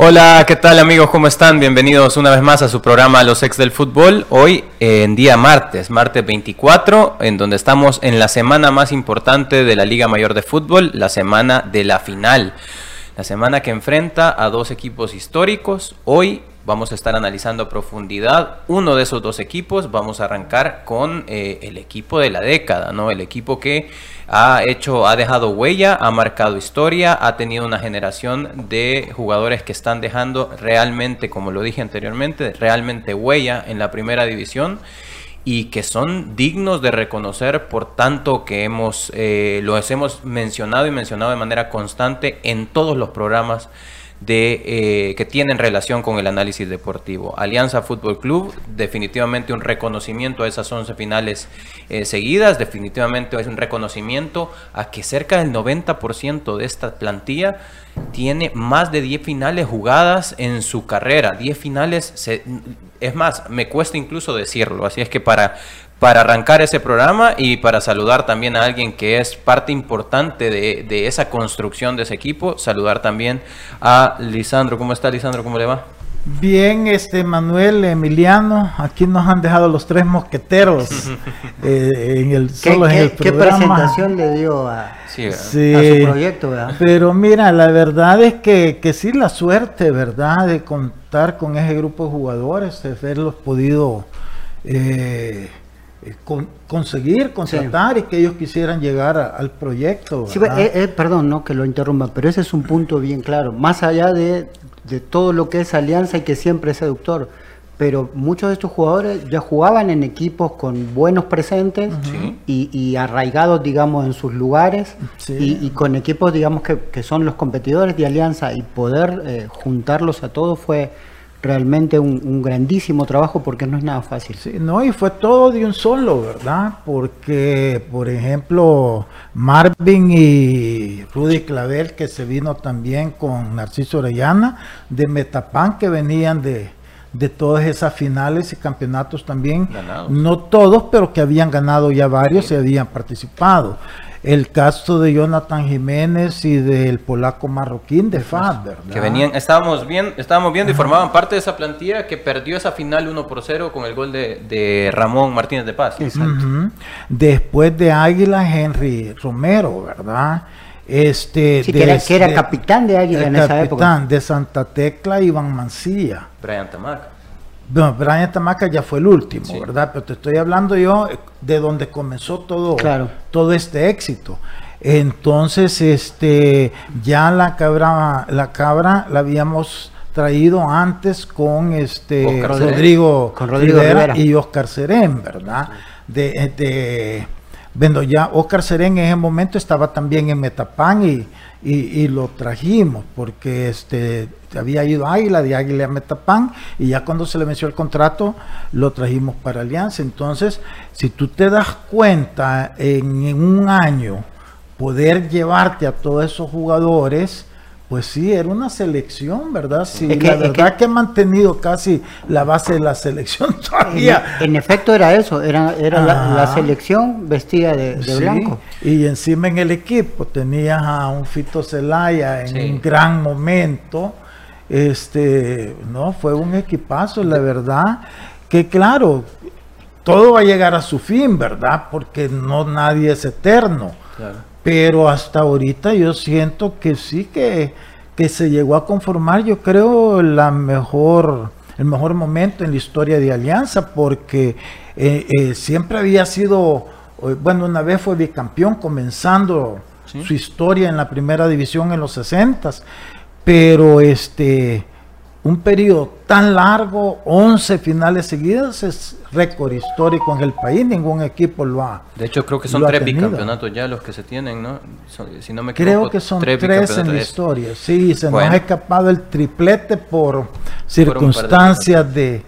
Hola, ¿qué tal amigos? ¿Cómo están? Bienvenidos una vez más a su programa Los Ex del Fútbol. Hoy en día martes, martes 24, en donde estamos en la semana más importante de la Liga Mayor de Fútbol, la semana de la final. La semana que enfrenta a dos equipos históricos. Hoy vamos a estar analizando a profundidad uno de esos dos equipos. Vamos a arrancar con eh, el equipo de la década, ¿no? El equipo que ha hecho, ha dejado huella, ha marcado historia, ha tenido una generación de jugadores que están dejando realmente, como lo dije anteriormente, realmente huella en la primera división y que son dignos de reconocer por tanto que hemos, eh, los hemos mencionado y mencionado de manera constante en todos los programas de, eh, que tienen relación con el análisis deportivo. Alianza Fútbol Club, definitivamente un reconocimiento a esas 11 finales eh, seguidas, definitivamente es un reconocimiento a que cerca del 90% de esta plantilla tiene más de 10 finales jugadas en su carrera. 10 finales, es más, me cuesta incluso decirlo, así es que para para arrancar ese programa y para saludar también a alguien que es parte importante de, esa construcción de ese equipo. Saludar también a Lisandro. ¿Cómo está Lisandro? ¿Cómo le va? Bien, este Manuel Emiliano, aquí nos han dejado los tres mosqueteros eh, en el solo ¿Qué, en el ¿Qué presentación le dio a, sí, su proyecto? ¿verdad? Pero mira, la verdad es que, que sí la suerte, ¿verdad? De contar con ese grupo de jugadores, de haberlos podido eh, eh, conseguir, contratar y que ellos quisieran llegar al proyecto. Eh, eh, perdón, no que lo interrumpa, pero ese es un punto bien claro. Más allá de, todo lo que es alianza y que siempre es seductor, pero muchos de estos jugadores ya jugaban en equipos con buenos presentes y, arraigados, digamos, en sus lugares y, con equipos, digamos, que, son los competidores de alianza y poder juntarlos a todos fue realmente un, grandísimo trabajo porque no es nada fácil. Sí, no, y fue todo de un solo, ¿verdad? Porque, por ejemplo, Marvin y Rudy Clavel, que se vino también con Narciso Orellana, de Metapan, que venían de, de todas esas finales y campeonatos también, no todos, pero que habían ganado ya varios y habían participado el caso de Jonathan Jiménez y del polaco marroquín de FAD, ¿verdad? Que venían, estábamos, bien, estábamos viendo y formaban parte de esa plantilla que perdió esa final 1 por 0 con el gol de, Ramón Martínez de Paz. Después de Águila, Henry Romero, ¿verdad? Este, sí, que, era, capitán de Águila en esa época. Capitán de Santa Tecla, Iván Mancilla. Brian Tamaca. Bueno, Brian Tamaca ya fue el último, ¿verdad? Pero te estoy hablando yo de donde comenzó todo, todo este éxito. Entonces, este, ya la cabra, la cabra la habíamos traído antes con este Rodrigo, con Rodrigo Rivera, y Oscar Serén, ¿verdad? De, de, bueno, ya Oscar Serén en ese momento estaba también en Metapán y, y, lo trajimos porque este había ido a Águila, de Águila a Metapán, y ya cuando se le venció el contrato, lo trajimos para Alianza. Entonces, si tú te das cuenta, en un año, poder llevarte a todos esos jugadores, pues sí, era una selección, ¿verdad? Sí, la verdad que, ha mantenido casi la base de la selección todavía. En, efecto era eso, era, era la, selección vestida de, blanco. Y encima en el equipo tenías a un Fito Celaya en un gran momento. Este, no, fue un equipazo, la verdad, que claro, todo va a llegar a su fin, ¿verdad? Porque no nadie es eterno. Claro pero hasta ahorita yo siento que sí que, que se llegó a conformar, yo creo, la mejor, el mejor momento en la historia de Alianza, porque eh, eh, siempre había sido, eh, bueno, una vez fue bicampeón comenzando su historia en la primera división en los 60, pero este un periodo tan largo, 11 finales seguidas, es récord histórico en el país, ningún equipo lo ha. De hecho, creo que son tres bicampeonatos ya los que se tienen, ¿no? si no me creo que son tres, en la historia, sí, se nos ha escapado el triplete por circunstancias de,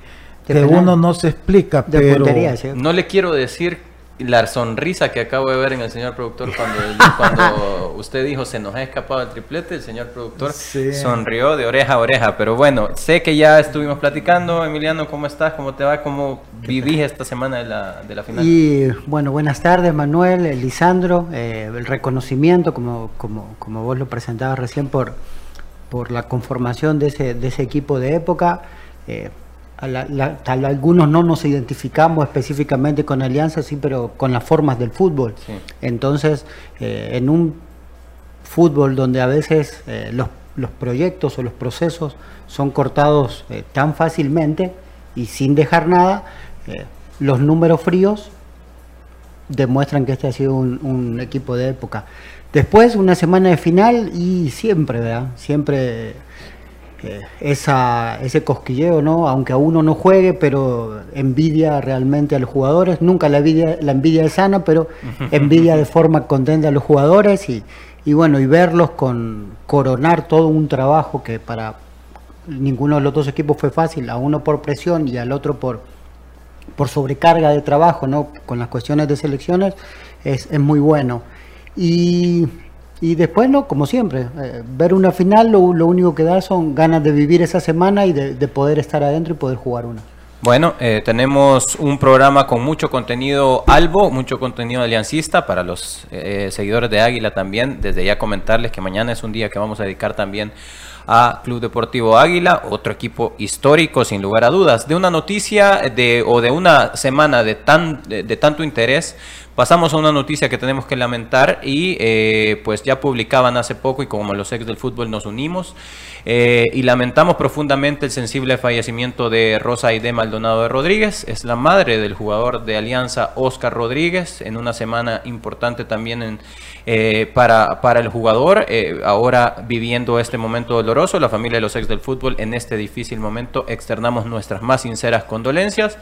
que uno no se explica, pero... No le quiero decir la sonrisa que acabo de ver en el señor productor cuando, cuando usted dijo se nos ha escapado el triplete, el señor productor sonrió de oreja a oreja. Pero bueno, sé que ya estuvimos platicando. Emiliano, ¿cómo estás? ¿Cómo te va? ¿Cómo vivís esta semana de la, de la final? Y bueno, buenas tardes Manuel, Lisandro. Eh, el reconocimiento, como, como, como vos lo presentabas recién, por, por la conformación de ese, de ese equipo de época. Eh, algunos no nos identificamos específicamente con Alianza, sí, pero con las formas del fútbol. Entonces, eh, en un fútbol donde a veces eh, los, los, proyectos o los procesos son cortados eh, tan fácilmente y sin dejar nada, los números fríos demuestran que este ha sido un, un, equipo de época. Después, una semana de final y siempre, ¿verdad? Siempre esa, ese cosquilleo, ¿no? Aunque a uno no juegue, pero envidia realmente a los jugadores. Nunca la envidia, la envidia es sana, pero envidia de forma contenta a los jugadores y, y bueno, y verlos con coronar todo un trabajo que para ninguno de los dos equipos fue fácil, a uno por presión y al otro por, por sobrecarga de trabajo, ¿no? Con las cuestiones de selecciones, es, es muy bueno. Y y después, no, como siempre, eh, ver una final lo, único que da son ganas de vivir esa semana y de, poder estar adentro y poder jugar una. Bueno, eh, tenemos un programa con mucho contenido albo, mucho contenido aliancista para los eh, seguidores de Águila también. Desde ya comentarles que mañana es un día que vamos a dedicar también a Club Deportivo Águila, otro equipo histórico sin lugar a dudas. De una noticia de, o de una semana de, tan, de tanto interés, Pasamos a una noticia que tenemos que lamentar y eh, pues ya publicaban hace poco y como los ex del fútbol nos unimos eh, y lamentamos profundamente el sensible fallecimiento de Rosa Aide Maldonado de Rodríguez, es la madre del jugador de Alianza Oscar Rodríguez, en una semana importante también en, eh, para, para el jugador, ahora viviendo este momento doloroso, la familia de los ex del fútbol en este difícil momento externamos nuestras más sinceras condolencias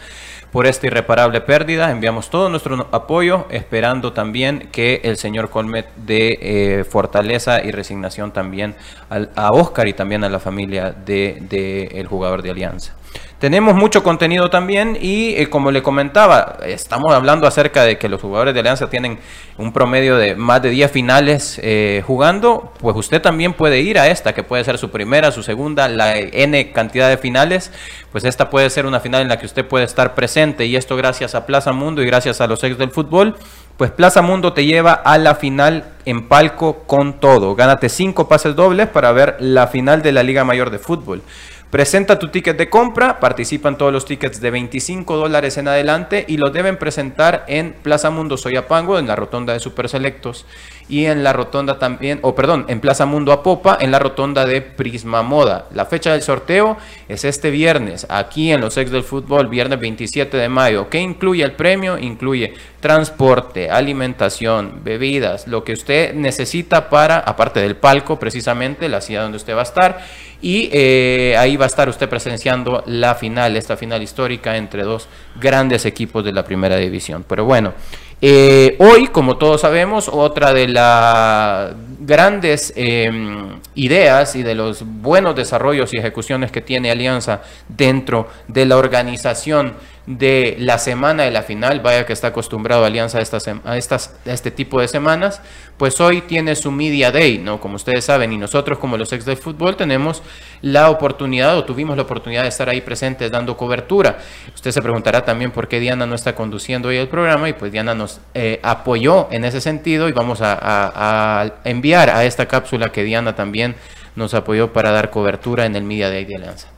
por esta irreparable pérdida. Enviamos todo nuestro apoyo, esperando también que el señor Colmet dé eh, fortaleza y resignación también a Oscar y también a la familia del de, jugador de Alianza. Tenemos mucho contenido también y eh, como le comentaba, estamos hablando acerca de que los jugadores de Alianza tienen un promedio de más de 10 finales eh, jugando, pues usted también puede ir a esta, que puede ser su primera, su segunda, la N cantidad de finales, pues esta puede ser una final en la que usted puede estar presente y esto gracias a Plaza Mundo y gracias a los ex del fútbol. Pues Plaza Mundo te lleva a la final en palco con todo. Gánate cinco pases dobles para ver la final de la Liga Mayor de Fútbol. Presenta tu ticket de compra, participan todos los tickets de 25 dólares en adelante y lo deben presentar en Plaza Mundo Soyapango, en la rotonda de Super Selectos y en la rotonda también, o perdón, en Plaza Mundo Apopa, en la rotonda de Prisma Moda. La fecha del sorteo es este viernes, aquí en los ex del fútbol, viernes 27 de mayo. ¿Qué incluye el premio? Incluye transporte, alimentación, bebidas, lo que usted necesita para, aparte del palco precisamente, la ciudad donde usted va a estar. Y eh, ahí va a estar usted presenciando la final, esta final histórica entre dos grandes equipos de la primera división. Pero bueno. Eh, hoy, como todos sabemos, otra de las grandes em, ideas y de los buenos desarrollos y ejecuciones que tiene Alianza dentro de la organización de la semana de la final, vaya que está acostumbrado Alianza a, estas, a, estas, a este tipo de semanas, pues hoy tiene su Media Day, ¿no? Como ustedes saben, y nosotros como los ex del fútbol tenemos la oportunidad o tuvimos la oportunidad de estar ahí presentes dando cobertura. Usted se preguntará también por qué Diana no está conduciendo hoy el programa y pues Diana nos eh, apoyó en ese sentido y vamos a, a enviar a esta cápsula que Diana también nos apoyó para dar cobertura en el Media Day de Alianza.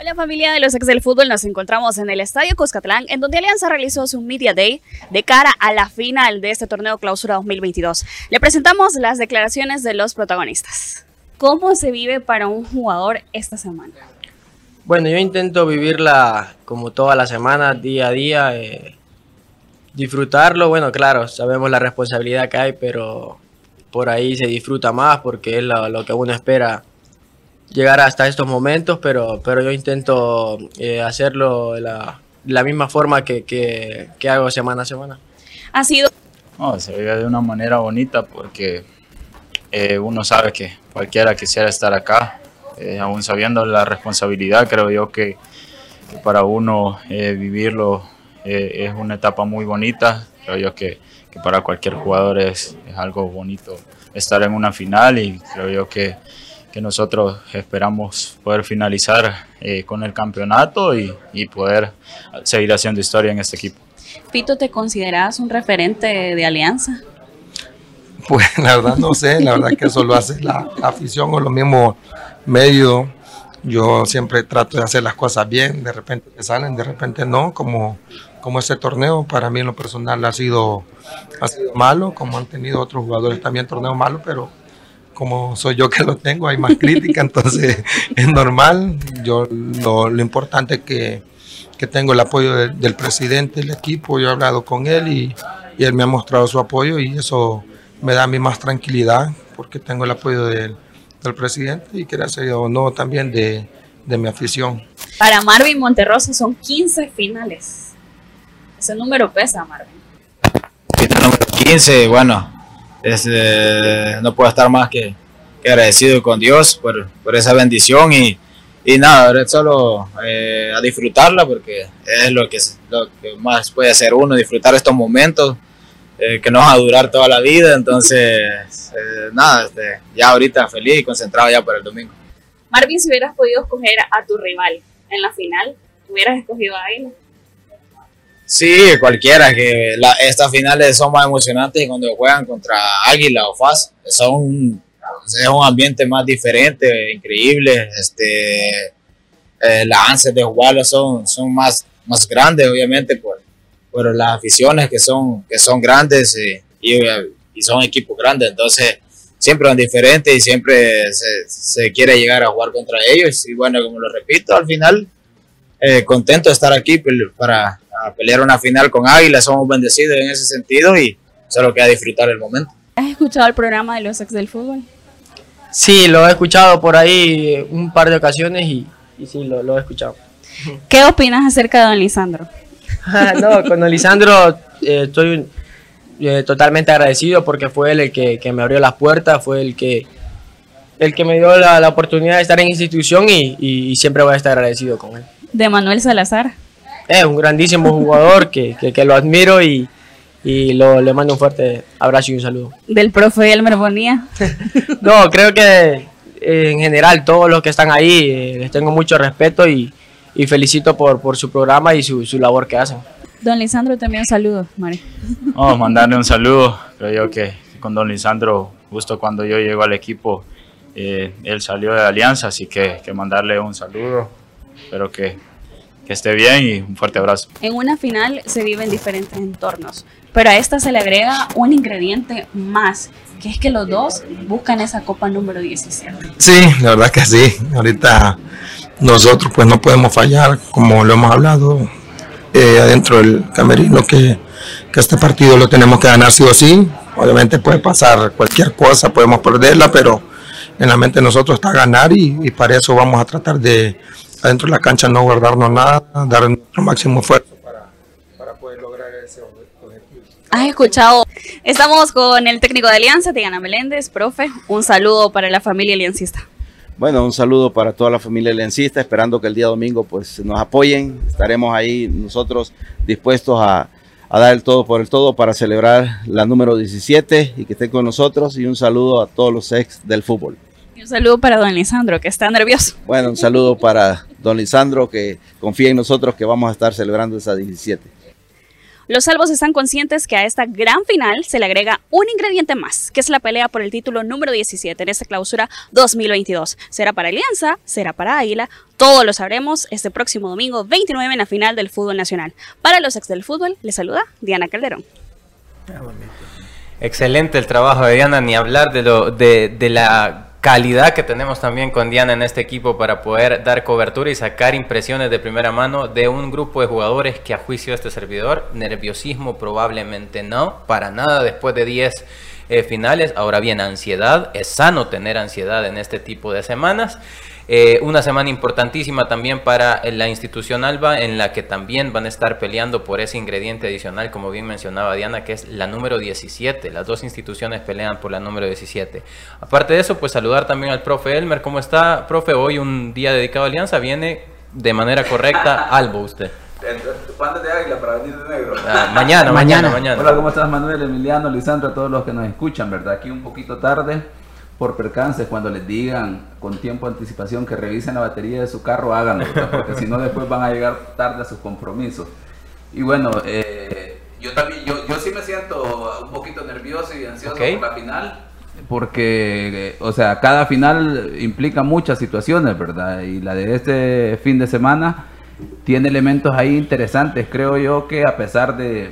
Hola familia de los ex del fútbol, nos encontramos en el Estadio Cuscatlán, en donde Alianza realizó su Media Day de cara a la final de este torneo Clausura 2022. Le presentamos las declaraciones de los protagonistas. ¿Cómo se vive para un jugador esta semana? Bueno, yo intento vivirla como toda la semana, día a día, eh, disfrutarlo. Bueno, claro, sabemos la responsabilidad que hay, pero por ahí se disfruta más porque es lo, lo que uno espera llegar hasta estos momentos, pero, pero yo intento eh, hacerlo de la, misma forma que, que, hago semana a semana. Ha sido... No, se vive de una manera bonita porque eh, uno sabe que cualquiera quisiera estar acá, eh, aún sabiendo la responsabilidad, creo yo que, para uno vivirlo es una etapa muy bonita. creo yo que, que para cualquier jugador es, es, algo bonito estar en una final y creo yo que, que nosotros esperamos poder finalizar eh, con el campeonato y, y poder seguir haciendo historia en este equipo. Pito, ¿te consideras un referente de Alianza? Pues la verdad no sé, la verdad que eso lo hace la, la afición o los mismos medios. Yo siempre trato de hacer las cosas bien, de repente me salen, de repente no, como, como este torneo para mí en lo personal ha sido, ha sido malo, como han tenido otros jugadores también torneos malos, pero como soy yo que lo tengo, hay más crítica, entonces es normal. Yo lo, lo importante es que, que tengo el apoyo de, del presidente del equipo, yo he hablado con él y, y él me ha mostrado su apoyo y eso me da a mí más tranquilidad porque tengo el apoyo del, del presidente y gracias o no también de, de, mi afición. Para Marvin Monterrosa son 15 finales. Ese número pesa, Marvin. Final número 15, bueno, es, eh, no puedo estar más que, agradecido con Dios por, por esa bendición y, y nada, solo eh, a disfrutarla porque es lo que, lo que más puede hacer uno, disfrutar estos momentos eh, que no va a durar toda la vida, entonces eh, nada, este, ya ahorita feliz y concentrado ya para el domingo. Marvin, si hubieras podido escoger a tu rival en la final, ¿hubieras escogido a él? Sí, cualquiera, que la, estas finales son más emocionantes cuando juegan contra Águila o FAS, son es un ambiente más diferente, increíble, este, eh, las ansias de jugarlo son, son más, más grandes, obviamente, por, por las aficiones que son, que son grandes y, y, y son equipos grandes, entonces siempre son diferentes y siempre se, se, quiere llegar a jugar contra ellos. Y bueno, como lo repito, al final, eh, contento de estar aquí para pelear una final con Águila, somos bendecidos en ese sentido y solo queda disfrutar el momento. ¿Has escuchado el programa de los ex del fútbol? Sí, lo he escuchado por ahí un par de ocasiones y, y sí, lo, lo, he escuchado. ¿Qué opinas acerca de don Lisandro? no, con don Lisandro eh, estoy eh, totalmente agradecido porque fue él el que, que, me abrió las puertas, fue el que, el que me dio la, la oportunidad de estar en institución y, y, y, siempre voy a estar agradecido con él. ¿De Manuel Salazar? Es un grandísimo jugador que, que, que, lo admiro y, y lo, le mando un fuerte abrazo y un saludo. ¿Del profe Elmer Bonía? no, creo que eh, en general todos los que están ahí eh, les tengo mucho respeto y, y felicito por, por su programa y su, su labor que hacen. Don Lisandro, también un saludo, Mari. Vamos a mandarle un saludo. Creo yo que con Don Lisandro, justo cuando yo llego al equipo, eh, él salió de Alianza, así que, que mandarle un saludo. Espero que, que esté bien y un fuerte abrazo. En una final se vive en diferentes entornos, pero a esta se le agrega un ingrediente más, que es que los dos buscan esa copa número 17. Sí, la verdad que sí. Ahorita nosotros pues no podemos fallar, como lo hemos hablado eh, adentro del camerino, que, que este partido lo tenemos que ganar sí o sí. Obviamente puede pasar cualquier cosa, podemos perderla, pero en la mente de nosotros está ganar y, y para eso vamos a tratar de adentro de la cancha no guardarnos nada, dar nuestro máximo esfuerzo para, para poder lograr ese objetivo. Has escuchado, estamos con el técnico de Alianza, Diana Meléndez, profe, un saludo para la familia aliancista. Bueno, un saludo para toda la familia aliancista, esperando que el día domingo pues nos apoyen, estaremos ahí nosotros dispuestos a, a dar el todo por el todo para celebrar la número 17 y que estén con nosotros y un saludo a todos los ex del fútbol. Un saludo para don Lisandro, que está nervioso. Bueno, un saludo para don Lisandro, que confía en nosotros que vamos a estar celebrando esa 17. Los salvos están conscientes que a esta gran final se le agrega un ingrediente más, que es la pelea por el título número 17 en esta clausura 2022. ¿Será para Alianza? ¿Será para Águila? Todo lo sabremos este próximo domingo 29 en la final del fútbol nacional. Para los ex del fútbol, les saluda Diana Calderón. Excelente el trabajo de Diana, ni hablar de, lo, de, de la calidad que tenemos también con Diana en este equipo para poder dar cobertura y sacar impresiones de primera mano de un grupo de jugadores que a juicio de este servidor, nerviosismo probablemente no, para nada después de 10 eh, finales, ahora bien ansiedad, es sano tener ansiedad en este tipo de semanas. Eh, una semana importantísima también para la institución Alba, en la que también van a estar peleando por ese ingrediente adicional, como bien mencionaba Diana, que es la número 17. Las dos instituciones pelean por la número 17. Aparte de eso, pues saludar también al profe Elmer. ¿Cómo está, profe? Hoy un día dedicado a Alianza, viene de manera correcta Alba usted. Pandas de águila para venir de negro. Ah, mañana, mañana, mañana. Hola, ¿cómo estás Manuel, Emiliano, Lisandro, a todos los que nos escuchan, ¿verdad? Aquí un poquito tarde por percance, cuando les digan con tiempo de anticipación que revisen la batería de su carro, háganlo, porque si no después van a llegar tarde a sus compromisos. Y bueno, eh, yo también, yo, yo sí me siento un poquito nervioso y ansioso por la final, porque, o sea, cada final implica muchas situaciones, ¿verdad? Y la de este fin de semana tiene elementos ahí interesantes, creo yo que a pesar de,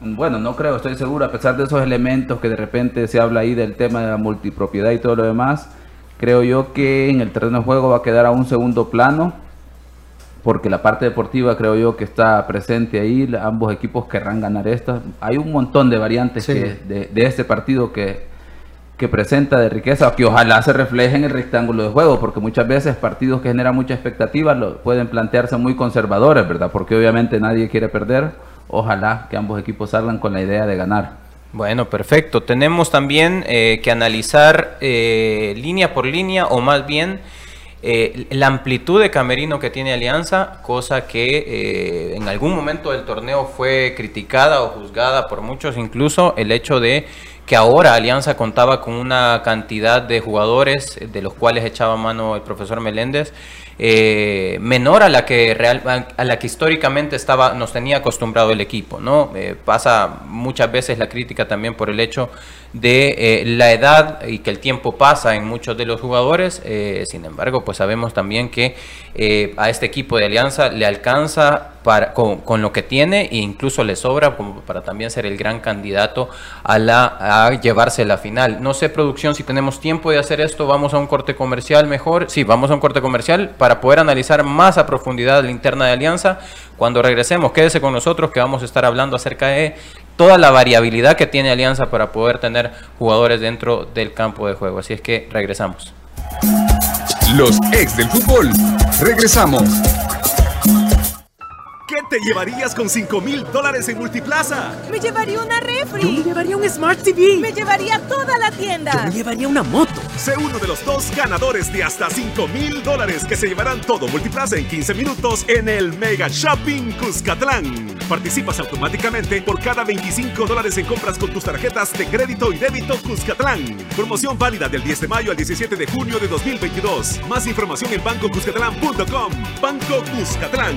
bueno, no creo, estoy seguro, a pesar de esos elementos que de repente se habla ahí del tema de la multipropiedad y todo lo demás, creo yo que en el terreno de juego va a quedar a un segundo plano, porque la parte deportiva creo yo que está presente ahí, ambos equipos querrán ganar esta. Hay un montón de variantes de, de este partido que que presenta de riqueza, que ojalá se refleje en el rectángulo de juego, porque muchas veces partidos que generan mucha expectativa lo, pueden plantearse muy conservadores, ¿verdad? Porque obviamente nadie quiere perder. Ojalá que ambos equipos salgan con la idea de ganar. Bueno, perfecto. Tenemos también eh, que analizar eh, línea por línea, o más bien eh, la amplitud de camerino que tiene Alianza, cosa que en algún momento del torneo fue criticada o juzgada por muchos, incluso el hecho de que ahora Alianza contaba con una cantidad de jugadores de los cuales echaba mano el profesor Meléndez eh, menor a la que real, a la que históricamente estaba nos tenía acostumbrado el equipo no eh, pasa muchas veces la crítica también por el hecho de eh, la edad y que el tiempo pasa en muchos de los jugadores sin embargo pues sabemos también que a este equipo de Alianza le alcanza para, con, lo que tiene e incluso le sobra para también ser el gran candidato a la a llevarse la final no sé producción si tenemos tiempo de hacer esto vamos a un corte comercial mejor sí vamos a un corte comercial para poder analizar más a profundidad la interna de Alianza. Cuando regresemos, quédese con nosotros que vamos a estar hablando acerca de toda la variabilidad que tiene Alianza para poder tener jugadores dentro del campo de juego. Así es que regresamos. Los ex del fútbol. Regresamos. ¿Qué te llevarías con 5 mil dólares en Multiplaza? Me llevaría una refri. Yo me llevaría un Smart TV. Me llevaría toda la tienda. Yo me llevaría una moto. Sé uno de los dos ganadores de hasta 5 mil dólares que se llevarán todo Multiplaza en 15 minutos en el Mega Shopping Cuscatlán. Participas automáticamente por cada 25 dólares en compras con tus tarjetas de crédito y débito Cuscatlán. Promoción válida del 10 de mayo al 17 de junio de 2022. Más información en bancocuscatlán.com. Banco Cuscatlán.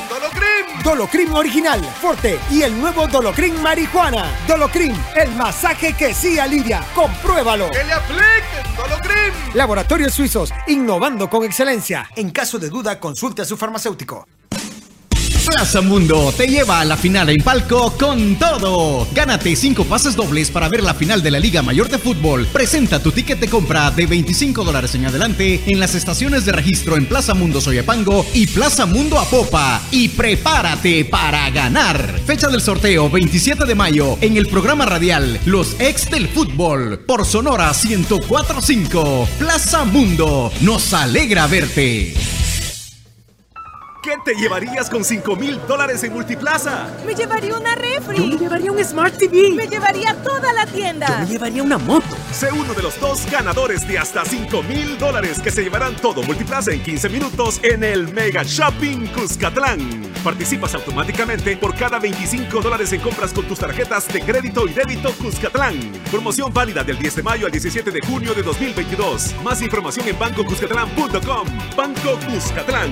Dolocrin Original, Forte y el nuevo Dolocrin Marihuana. Dolocrin, el masaje que sí alivia. Compruébalo. ¡Que le apliquen! Laboratorios Suizos, innovando con excelencia. En caso de duda, consulte a su farmacéutico. Plaza Mundo te lleva a la final en palco con todo. Gánate cinco pases dobles para ver la final de la Liga Mayor de Fútbol. Presenta tu ticket de compra de 25 dólares en adelante en las estaciones de registro en Plaza Mundo Soyapango y Plaza Mundo Apopa. Y prepárate para ganar. Fecha del sorteo 27 de mayo en el programa radial Los Ex del Fútbol por Sonora 1045. Plaza Mundo, nos alegra verte. ¿Qué te llevarías con 5 mil dólares en Multiplaza? Me llevaría una refri. Yo me llevaría un Smart TV. Me llevaría toda la tienda. Yo me llevaría una moto. Sé uno de los dos ganadores de hasta 5 mil dólares que se llevarán todo Multiplaza en 15 minutos en el Mega Shopping Cuscatlán. Participas automáticamente por cada 25 dólares en compras con tus tarjetas de crédito y débito Cuscatlán. Promoción válida del 10 de mayo al 17 de junio de 2022. Más información en bancocuscatlán.com. Banco Cuscatlán.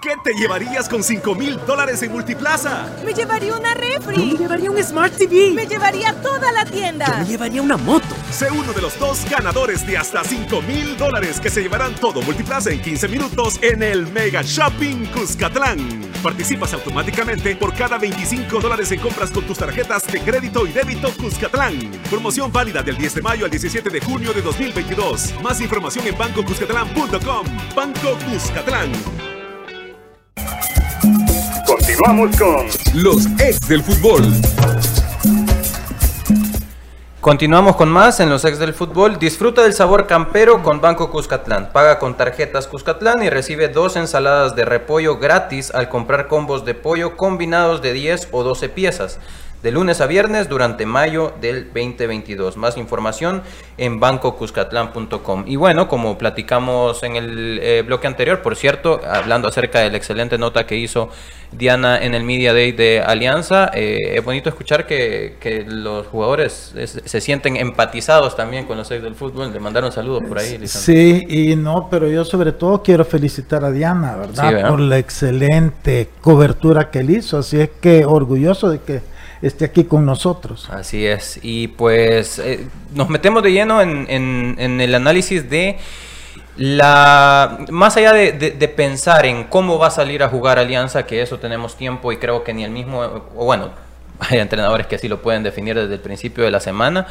¿Qué te llevarías con 5 mil dólares en Multiplaza? Me llevaría una refri. Yo me llevaría un Smart TV. Me llevaría toda la tienda. Yo me llevaría una moto. Sé uno de los dos ganadores de hasta 5 mil dólares que se llevarán todo Multiplaza en 15 minutos en el Mega Shopping Cuscatlán. Participas automáticamente por cada 25 dólares en compras con tus tarjetas de crédito y débito Cuscatlán. Promoción válida del 10 de mayo al 17 de junio de 2022. Más información en bancocuscatlán.com. Banco Cuscatlán. Continuamos con los ex del fútbol. Continuamos con más en los ex del fútbol. Disfruta del sabor campero con Banco Cuscatlán. Paga con tarjetas Cuscatlán y recibe dos ensaladas de repollo gratis al comprar combos de pollo combinados de 10 o 12 piezas. De lunes a viernes durante mayo del 2022. Más información en bancocuscatlán.com. Y bueno, como platicamos en el eh, bloque anterior, por cierto, hablando acerca de la excelente nota que hizo Diana en el Media Day de Alianza, eh, es bonito escuchar que, que los jugadores es- se sienten empatizados también con los ex del fútbol. Le mandaron saludos por ahí. Lisandro. Sí, y no, pero yo sobre todo quiero felicitar a Diana, ¿verdad? Sí, ¿verdad? Por la excelente cobertura que él hizo. Así es que orgulloso de que esté aquí con nosotros. Así es. Y pues eh, nos metemos de lleno en, en- en el análisis de la... Más allá de, de- pensar en cómo va a salir a jugar Alianza, que eso tenemos tiempo y creo que ni el mismo... O bueno, hay entrenadores que así lo pueden definir desde el principio de la semana.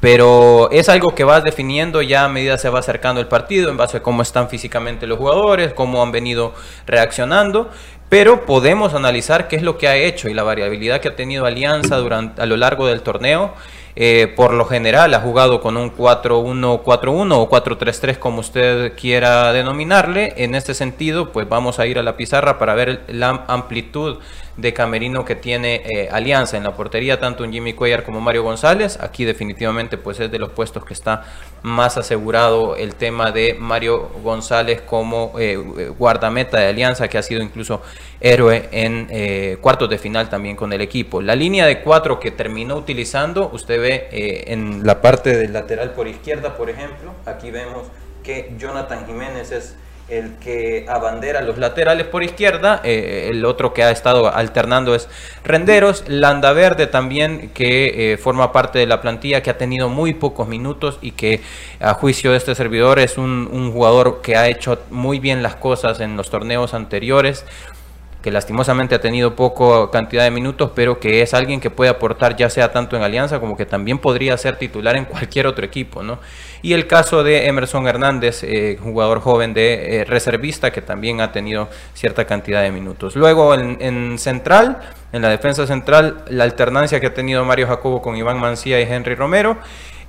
Pero es algo que vas definiendo ya a medida se va acercando el partido, en base a cómo están físicamente los jugadores, cómo han venido reaccionando. Pero podemos analizar qué es lo que ha hecho y la variabilidad que ha tenido Alianza durante, a lo largo del torneo. Eh, por lo general ha jugado con un 4-1-4-1 o 4-3-3 como usted quiera denominarle. En este sentido, pues vamos a ir a la pizarra para ver la amplitud de camerino que tiene eh, Alianza en la portería, tanto un Jimmy Cuellar como Mario González. Aquí definitivamente pues es de los puestos que está más asegurado el tema de Mario González como eh, guardameta de Alianza, que ha sido incluso héroe en eh, cuartos de final también con el equipo. La línea de cuatro que terminó utilizando, usted ve eh, en la parte del lateral por izquierda, por ejemplo, aquí vemos que Jonathan Jiménez es el que abandera los laterales por izquierda, eh, el otro que ha estado alternando es Renderos, Landaverde también que eh, forma parte de la plantilla que ha tenido muy pocos minutos y que a juicio de este servidor es un, un jugador que ha hecho muy bien las cosas en los torneos anteriores que lastimosamente ha tenido poco cantidad de minutos, pero que es alguien que puede aportar ya sea tanto en Alianza como que también podría ser titular en cualquier otro equipo, ¿no? Y el caso de Emerson Hernández, eh, jugador joven de eh, reservista que también ha tenido cierta cantidad de minutos. Luego en, en central, en la defensa central, la alternancia que ha tenido Mario Jacobo con Iván Mancía y Henry Romero.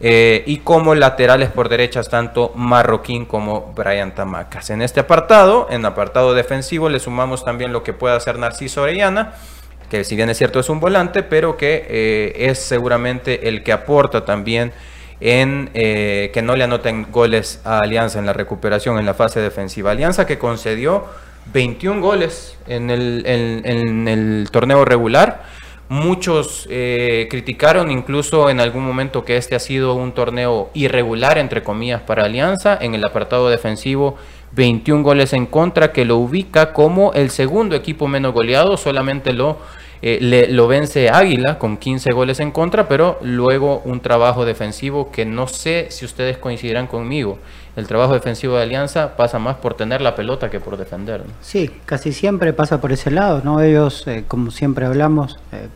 Eh, y como laterales por derechas tanto Marroquín como Brian Tamacas. En este apartado, en apartado defensivo, le sumamos también lo que puede hacer Narciso Orellana, que si bien es cierto es un volante, pero que eh, es seguramente el que aporta también en eh, que no le anoten goles a Alianza en la recuperación en la fase defensiva. Alianza que concedió 21 goles en el, en- en el torneo regular. Muchos eh, criticaron incluso en algún momento que este ha sido un torneo irregular, entre comillas, para Alianza. En el apartado defensivo, 21 goles en contra, que lo ubica como el segundo equipo menos goleado. Solamente lo, eh, le- lo vence Águila con 15 goles en contra, pero luego un trabajo defensivo que no sé si ustedes coincidirán conmigo. El trabajo defensivo de Alianza pasa más por tener la pelota que por defender. ¿no? Sí, casi siempre pasa por ese lado, ¿no? Ellos, eh, como siempre hablamos, eh,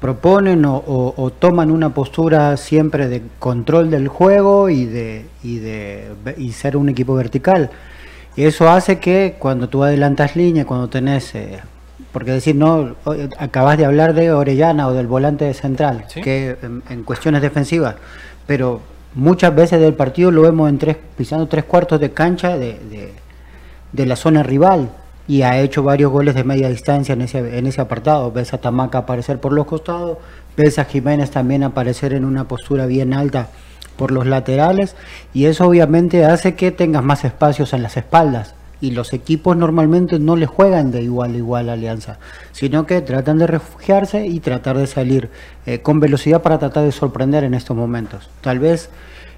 proponen o, o- o toman una postura siempre de control del juego y de, y de y ser un equipo vertical. Y eso hace que cuando tú adelantas línea, cuando tenés, eh, porque decir, no, o- acabas de hablar de Orellana o del volante de central, Sí. que en, en cuestiones defensivas, pero muchas veces del partido lo vemos en tres, pisando tres cuartos de cancha de, de- de la zona rival y ha hecho varios goles de media distancia en ese, en ese apartado. Ves a Tamaca aparecer por los costados, ves a Jiménez también aparecer en una postura bien alta por los laterales y eso obviamente hace que tengas más espacios en las espaldas. Y los equipos normalmente no le juegan de igual a igual a Alianza, sino que tratan de refugiarse y tratar de salir eh, con velocidad para tratar de sorprender en estos momentos. Tal vez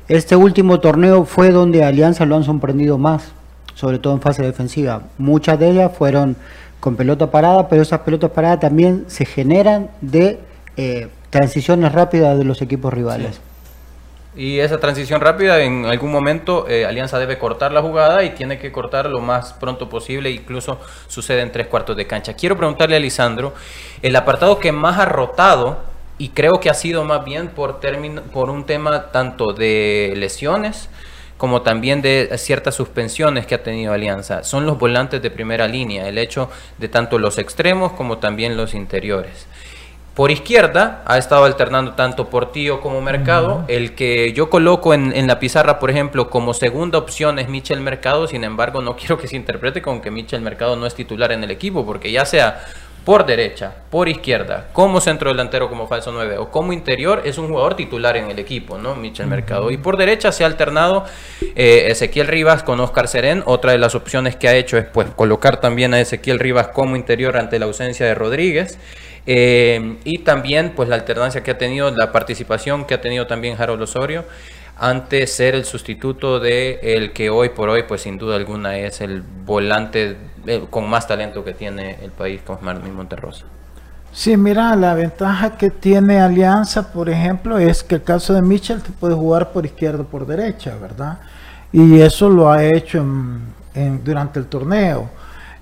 este último torneo fue donde Alianza lo han sorprendido más, sobre todo en fase defensiva. Muchas de ellas fueron con pelota parada, pero esas pelotas paradas también se generan de eh, transiciones rápidas de los equipos rivales. Y esa transición rápida, en algún momento eh, Alianza debe cortar la jugada y tiene que cortar lo más pronto posible, incluso sucede en tres cuartos de cancha. Quiero preguntarle a Lisandro, el apartado que más ha rotado, y creo que ha sido más bien por, por un tema tanto de lesiones, como también de ciertas suspensiones que ha tenido Alianza, son los volantes de primera línea, el hecho de tanto los extremos como también los interiores. Por izquierda ha estado alternando tanto Portillo como Mercado. El que yo coloco en, la pizarra, por ejemplo, como segunda opción es Michel Mercado. Sin embargo, no quiero que se interprete con que Michel Mercado no es titular en el equipo, porque ya sea por derecha, por izquierda, como centro delantero, como falso 9 o como interior, es un jugador titular en el equipo, ¿no? Michel Mercado. Y por derecha se ha alternado eh, Ezequiel Rivas con Oscar Serén. Otra de las opciones que ha hecho es pues colocar también a Ezequiel Rivas como interior ante la ausencia de Rodríguez. Eh, y también pues la alternancia que ha tenido, la participación que ha tenido también Harold Osorio ante ser el sustituto de el que hoy por hoy pues sin duda alguna es el volante eh, con más talento que tiene el país como Martín Monterrosa. Sí, mira, la ventaja que tiene Alianza, por ejemplo, es que el caso de Mitchell te puede jugar por izquierda o por derecha, ¿verdad? Y eso lo ha hecho durante el torneo.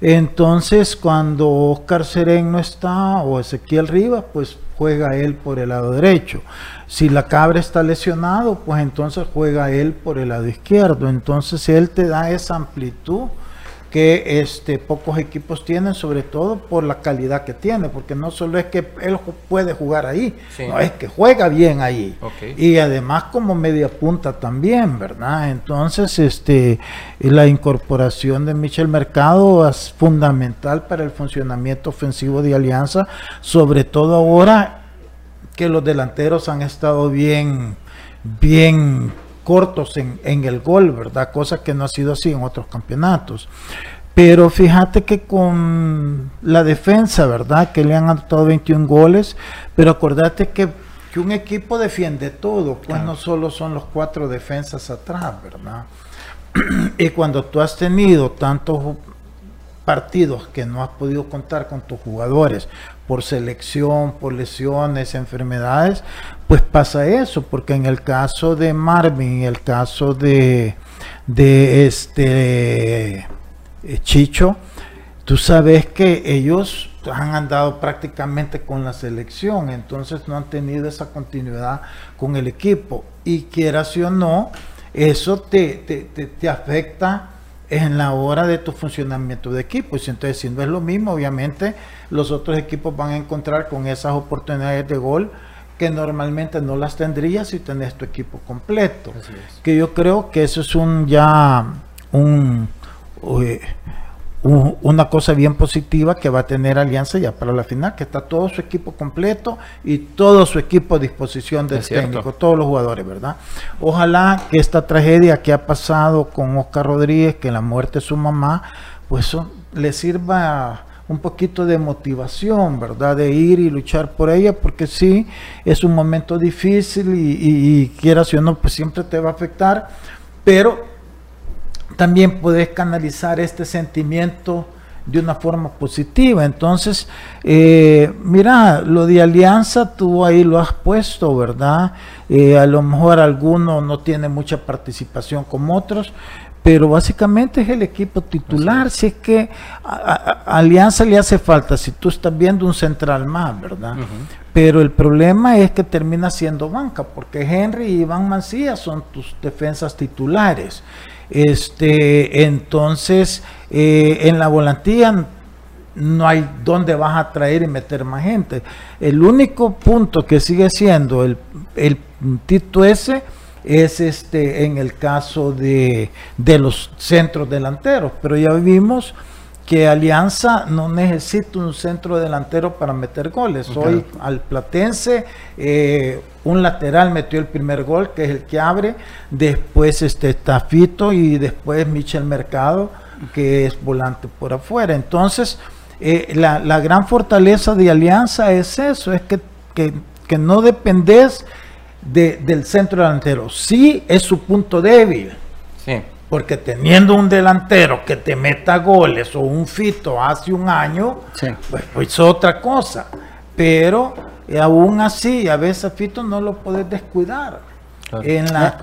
Entonces, cuando Oscar Serén no está o Ezequiel Rivas, pues juega él por el lado derecho. Si la cabra está lesionado, pues entonces juega él por el lado izquierdo. Entonces él te da esa amplitud que este, pocos equipos tienen, sobre todo por la calidad que tiene, porque no solo es que él puede jugar ahí, no es que juega bien ahí. Y además como media punta también, ¿verdad? Entonces, este, la incorporación de Michel Mercado es fundamental para el funcionamiento ofensivo de Alianza, sobre todo ahora que los delanteros han estado bien, bien cortos en, en, el gol, ¿verdad? Cosa que no ha sido así en otros campeonatos. Pero fíjate que con la defensa, ¿verdad? Que le han anotado 21 goles, pero acordate que, que un equipo defiende todo, pues no solo son los cuatro defensas atrás, ¿verdad? y cuando tú has tenido tantos partidos que no has podido contar con tus jugadores por selección, por lesiones, enfermedades, pues pasa eso, porque en el caso de Marvin, el caso de, de este eh, Chicho, tú sabes que ellos han andado prácticamente con la selección, entonces no han tenido esa continuidad con el equipo. Y quieras o no, eso te, te, te afecta en la hora de tu funcionamiento de equipo. Y entonces, si no es lo mismo, obviamente los otros equipos van a encontrar con esas oportunidades de gol que normalmente no las tendrías si tenés tu equipo completo. Que yo creo que eso es un ya un, una cosa bien positiva que va a tener Alianza ya para la final, que está todo su equipo completo y todo su equipo a disposición del técnico, todos los jugadores, ¿verdad? Ojalá que esta tragedia que ha pasado con Oscar Rodríguez, que la muerte de su mamá, pues le sirva un poquito de motivación, ¿verdad? De ir y luchar por ella, porque sí, es un momento difícil y, quieras o no, pues siempre te va a afectar, pero también puedes canalizar este sentimiento de una forma positiva. Entonces, eh, mira, lo de alianza tú ahí lo has puesto, ¿verdad? Eh, a lo mejor alguno no tiene mucha participación como otros, pero básicamente es el equipo titular. Si es que a, Alianza le hace falta, si tú estás viendo un central más, ¿verdad? Pero el problema es que termina siendo banca, porque Henry y Iván Mancía son tus defensas titulares. Este, entonces, eh, en la volantía no hay dónde vas a traer y meter más gente. El único punto que sigue siendo el, el puntito ese es este en el caso de, de los centros delanteros, pero ya vimos que Alianza no necesita un centro delantero para meter goles. Hoy al Platense eh, un lateral metió el primer gol, que es el que abre, después este Tafito y después Michel Mercado, que es volante por afuera. Entonces, eh, la, la, gran fortaleza de Alianza es eso, es que, que, que no dependes de, del centro delantero. Sí es su punto débil. Sí Porque teniendo un delantero que te meta goles o un fito hace un año, pues, pues otra cosa. Pero eh, aún así, a veces fito no lo puedes descuidar. En la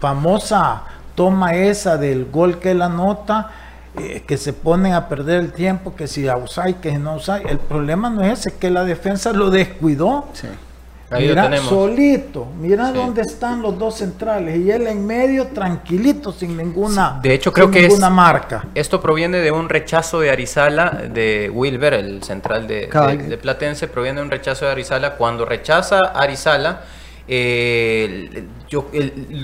famosa toma esa del gol que él anota, eh, que se ponen a perder el tiempo, que si y que si no usáis. El problema no es ese, que la defensa lo descuidó. Mira, solito, mira dónde están los dos centrales y él en medio tranquilito, sin ninguna, de hecho, creo que ninguna marca. Esto proviene de un rechazo de Arizala, de Wilber, el central de, de, Platense, proviene de un rechazo de Arizala. Cuando rechaza Arizala, eh, yo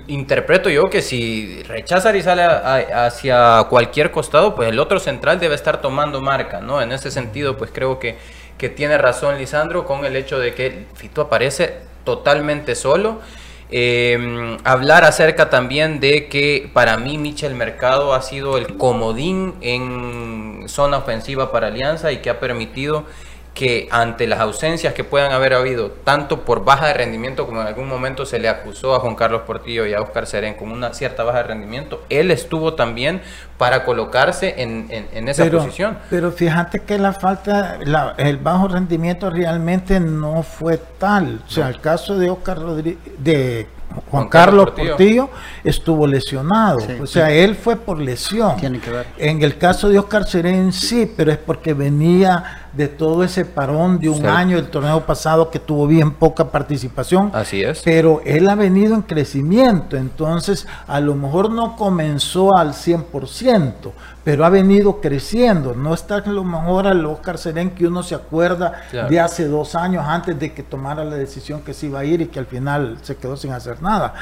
interpreto yo que si rechaza Arizala hacia cualquier costado, pues el otro central debe estar tomando marca, ¿no? En ese sentido, pues creo que, que tiene razón Lisandro con el hecho de que Fito aparece totalmente solo. Em, hablar acerca también de que para mí Michel Mercado ha sido el comodín en zona ofensiva para Alianza y que ha permitido que ante las ausencias que puedan haber habido, tanto por baja de rendimiento como en algún momento se le acusó a Juan Carlos Portillo y a Oscar Serén con una cierta baja de rendimiento, él estuvo también para colocarse en, en, esa posición. Pero fíjate que la falta, el bajo rendimiento realmente no fue tal. O sea, el caso de Oscar Rodríguez, de Juan, Carlos, Portillo, estuvo lesionado. o sea, él fue por lesión. Tiene que ver. En el caso de Oscar Serén sí, pero es porque venía de todo ese parón de un año, el torneo pasado que tuvo bien poca participación. Así es. Pero él ha venido en crecimiento, entonces a lo mejor no comenzó al 100%, pero ha venido creciendo. No está a lo mejor al Oscar Serén que uno se acuerda de hace dos años antes de que tomara la decisión que se iba a ir y que al final se quedó sin hacer nada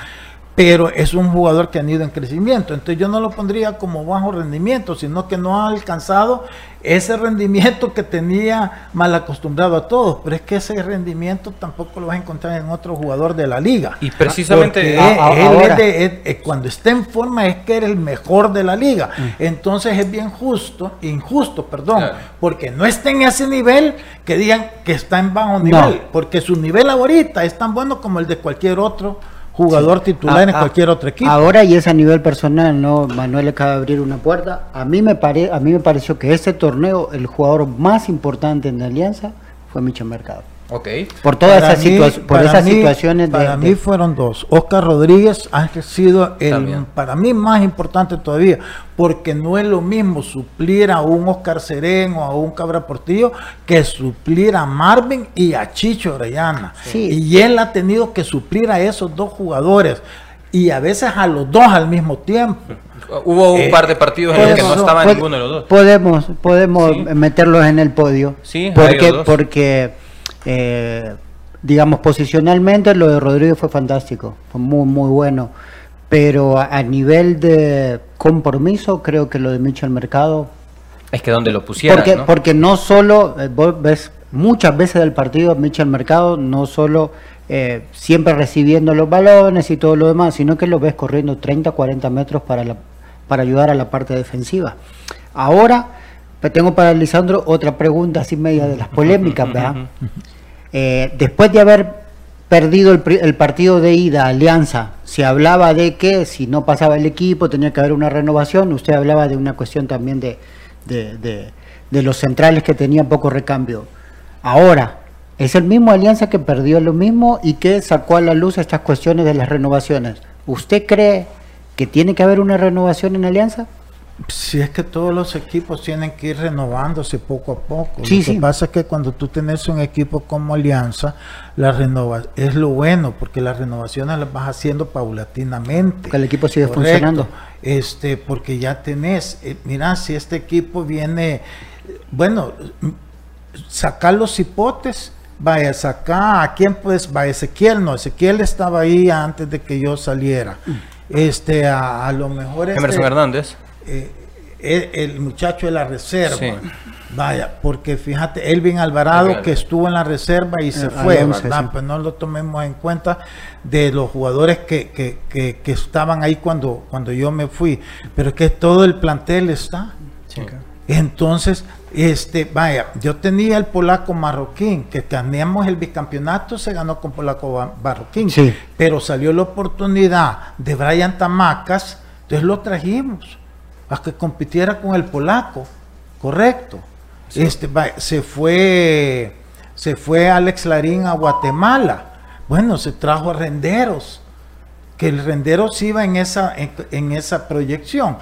pero es un jugador que ha ido en crecimiento. Entonces yo no lo pondría como bajo rendimiento, sino que no ha alcanzado ese rendimiento que tenía mal acostumbrado a todos. Pero es que ese rendimiento tampoco lo vas a encontrar en otro jugador de la liga. Y precisamente cuando esté en forma es que era el mejor de la liga. Mm. Entonces es bien justo, injusto, perdón, porque no está en ese nivel que digan que está en bajo nivel, porque su nivel ahorita es tan bueno como el de cualquier otro jugador titular en cualquier otro equipo. Ahora y es a nivel personal, no Manuel acaba de abrir una puerta. A mí me pare, a mí me pareció que este torneo el jugador más importante en la Alianza fue Michel Mercado. Okay. Por todas esas, por esas situaciones. Para mí fueron dos. Oscar Rodríguez ha sido el, para mí más importante todavía, porque no es lo mismo suplir a un Oscar Sereno, a un Cabra Portillo, que suplir a Marvin y a Chicho Orellana. Y él ha tenido que suplir a esos dos jugadores y a veces a los dos al mismo tiempo. Hubo un eh, par de partidos en los que no estaba ninguno de los dos. Podemos, podemos meterlos en el podio. Sí, porque, porque eh, digamos, posicionalmente lo de Rodrigo fue fantástico, fue muy, muy bueno. Pero a, nivel de compromiso, creo que lo de Michel Mercado. Es que donde lo pusieron. Porque, ¿no? porque no solo, eh, vos ves muchas veces del partido Michel Mercado, no solo eh, siempre recibiendo los balones y todo lo demás, sino que lo ves corriendo 30, 40 metros para, la, para ayudar a la parte defensiva. Ahora, tengo para Lisandro otra pregunta así media de las polémicas, ¿verdad? Eh, después de haber perdido el, partido de ida, Alianza, se hablaba de que si no pasaba el equipo tenía que haber una renovación, usted hablaba de una cuestión también de, de, los centrales que tenían poco recambio. Ahora, es el mismo Alianza que perdió lo mismo y que sacó a la luz estas cuestiones de las renovaciones. ¿Usted cree que tiene que haber una renovación en Alianza? Si es que todos los equipos tienen que ir renovándose poco a poco. lo que pasa es que cuando tú tienes un equipo como Alianza, la renova es lo bueno, porque las renovaciones las vas haciendo paulatinamente. Porque el equipo sigue funcionando. Este, porque ya tenés, eh, mira, si este equipo viene, bueno, sacar los hipotes, vaya, sacar a quién pues, va Ezequiel, no, Ezequiel estaba ahí antes de que yo saliera. Mm. Este, a, lo mejor. Emerson este, Hernández eh, el, muchacho de la reserva. Vaya, porque fíjate, Elvin Alvarado que estuvo en la reserva y se eh, fue, ¿verdad? Pues no lo tomemos en cuenta de los jugadores que, que, que, estaban ahí cuando, cuando yo me fui. Pero es que todo el plantel está. Entonces, este, vaya, yo tenía el polaco marroquín, que teníamos el bicampeonato, se ganó con polaco marroquín, pero salió la oportunidad de Brian Tamacas Entonces lo trajimos a que compitiera con el polaco, correcto. Este, se fue se fue Alex Larín a Guatemala. Bueno, se trajo a Renderos, que el Renderos iba en esa, en, esa proyección.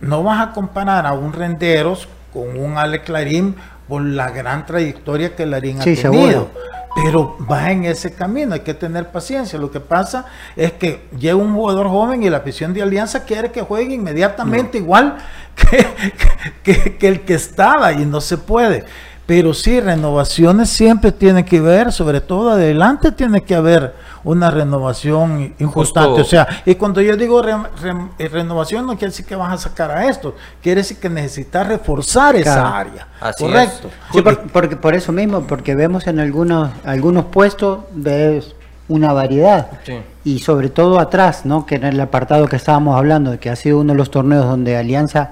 No vas a comparar a un Renderos con un Alex Larín por la gran trayectoria que Larín ha tenido. Pero va en ese camino, hay que tener paciencia. Lo que pasa es que llega un jugador joven y la afición de Alianza quiere que juegue inmediatamente igual que, que, el que estaba y no se puede. Pero sí, renovaciones siempre tienen que ver, sobre todo adelante tiene que haber una renovación importante. O sea, y cuando yo digo eh, renovación no quiere decir que vas a sacar a esto, quiere decir que necesitas reforzar esa área. Correcto. Sí, porque, por eso mismo, porque vemos en algunos, algunos puestos, ves una variedad. Y sobre todo atrás, ¿no? que en el apartado que estábamos hablando, que ha sido uno de los torneos donde Alianza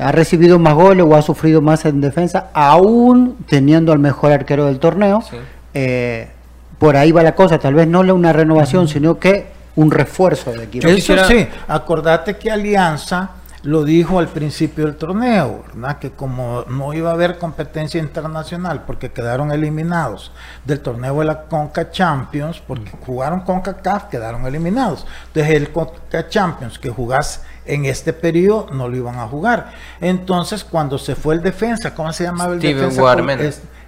ha recibido más goles o ha sufrido más en defensa, aún teniendo al mejor arquero del torneo. Eh, por ahí va la cosa, tal vez no una renovación, sino que un refuerzo de equipo. Eso sí, acordate que Alianza lo dijo al principio del torneo, ¿verdad? que como no iba a haber competencia internacional porque quedaron eliminados del torneo de la Conca Champions, porque jugaron Conca CAF, quedaron eliminados. Entonces el Conca Champions que jugás en este periodo no lo iban a jugar. Entonces cuando se fue el defensa, ¿cómo se llamaba el defensa?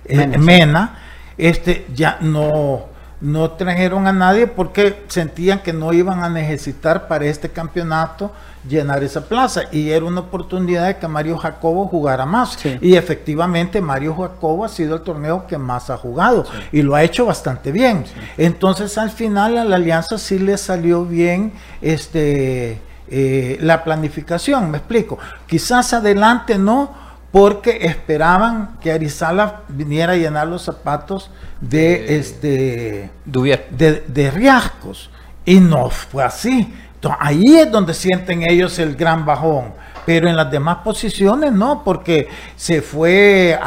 Eh, Mena, este ya no no trajeron a nadie porque sentían que no iban a necesitar para este campeonato llenar esa plaza. Y era una oportunidad de que Mario Jacobo jugara más. Y efectivamente Mario Jacobo ha sido el torneo que más ha jugado y lo ha hecho bastante bien. Entonces al final a la alianza sí le salió bien este eh, la planificación me explico. Quizás adelante no porque esperaban que Arizala viniera a llenar los zapatos de, este de, de riascos. Y no fue así. Ahí es donde sienten ellos el gran bajón. Pero en las demás posiciones no, porque se fue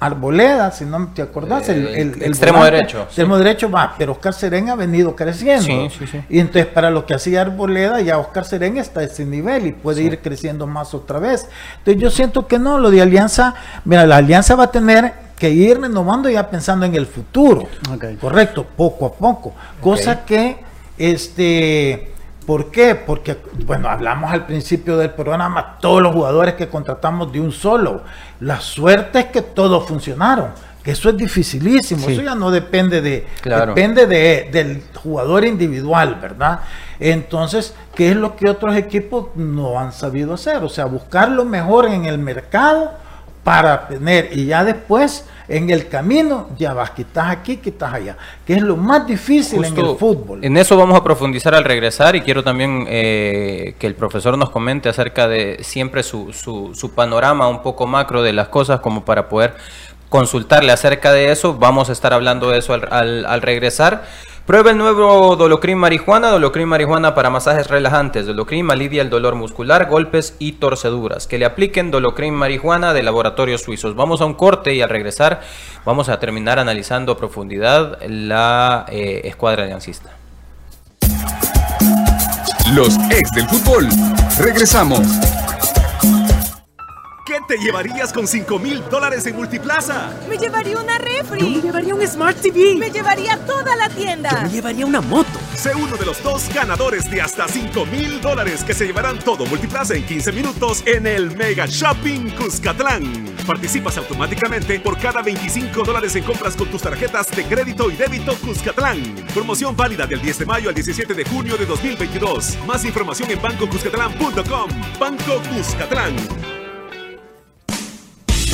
Arboleda, si no te acordás, el, el, extremo derecho. Extremo derecho va, pero Oscar Serén ha venido creciendo. Y entonces para lo que hacía Arboleda, ya Oscar Serén está a ese nivel y puede ir creciendo más otra vez. Entonces yo siento que no, lo de Alianza, mira, la Alianza va a tener que ir renovando ya pensando en el futuro. Correcto, poco a poco. Cosa que este ¿Por qué? Porque, bueno, hablamos al principio del programa, todos los jugadores que contratamos de un solo. La suerte es que todos funcionaron, que eso es dificilísimo, eso ya no depende de, depende de, del jugador individual, ¿verdad? Entonces, ¿qué es lo que otros equipos no han sabido hacer? O sea, buscar lo mejor en el mercado para tener, y ya después en el camino ya vas, que estás aquí, que estás allá, que es lo más difícil en el fútbol. En eso vamos a profundizar al regresar y quiero también eh, que el profesor nos comente acerca de siempre su, su, su panorama un poco macro de las cosas como para poder consultarle acerca de eso. Vamos a estar hablando de eso al, al, al regresar. Prueba el nuevo Dolocrin marihuana, Dolocrin marihuana para masajes relajantes. Dolocrin alivia el dolor muscular, golpes y torceduras. Que le apliquen Dolocrin marihuana de laboratorios suizos. Vamos a un corte y al regresar vamos a terminar analizando a profundidad la eh, escuadra aliancista. Los ex del fútbol. Regresamos. ¿Qué te llevarías con 5 mil dólares en Multiplaza? Me llevaría una refri. Yo me llevaría un Smart TV. Me llevaría toda la tienda. Yo me llevaría una moto. Sé uno de los dos ganadores de hasta 5 mil dólares que se llevarán todo Multiplaza en 15 minutos en el Mega Shopping Cuscatlán. Participas automáticamente por cada 25 dólares en compras con tus tarjetas de crédito y débito Cuscatlán. Promoción válida del 10 de mayo al 17 de junio de 2022. Más información en bancocuscatlán.com. Banco Cuscatlán.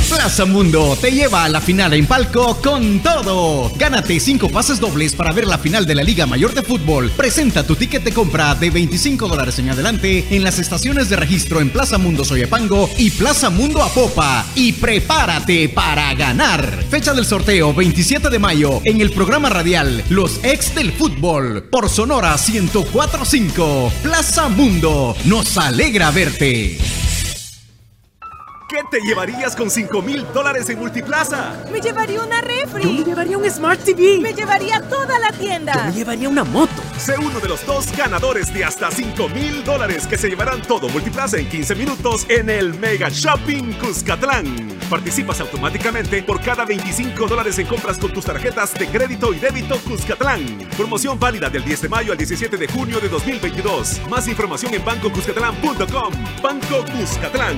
Plaza Mundo te lleva a la final en palco con todo. Gánate cinco pases dobles para ver la final de la Liga Mayor de Fútbol. Presenta tu ticket de compra de 25 dólares en adelante en las estaciones de registro en Plaza Mundo Soyapango y Plaza Mundo Apopa. Y prepárate para ganar. Fecha del sorteo 27 de mayo en el programa radial Los Ex del Fútbol por Sonora 1045. Plaza Mundo nos alegra verte. ¿Qué te llevarías con 5 mil dólares en Multiplaza? Me llevaría una refri. Yo me llevaría un Smart TV. Me llevaría toda la tienda. Yo me llevaría una moto. Sé uno de los dos ganadores de hasta 5 mil dólares que se llevarán todo Multiplaza en 15 minutos en el Mega Shopping Cuscatlán. Participas automáticamente por cada 25 dólares en compras con tus tarjetas de crédito y débito Cuscatlán. Promoción válida del 10 de mayo al 17 de junio de 2022. Más información en bancocuscatlán.com. Banco Cuscatlán.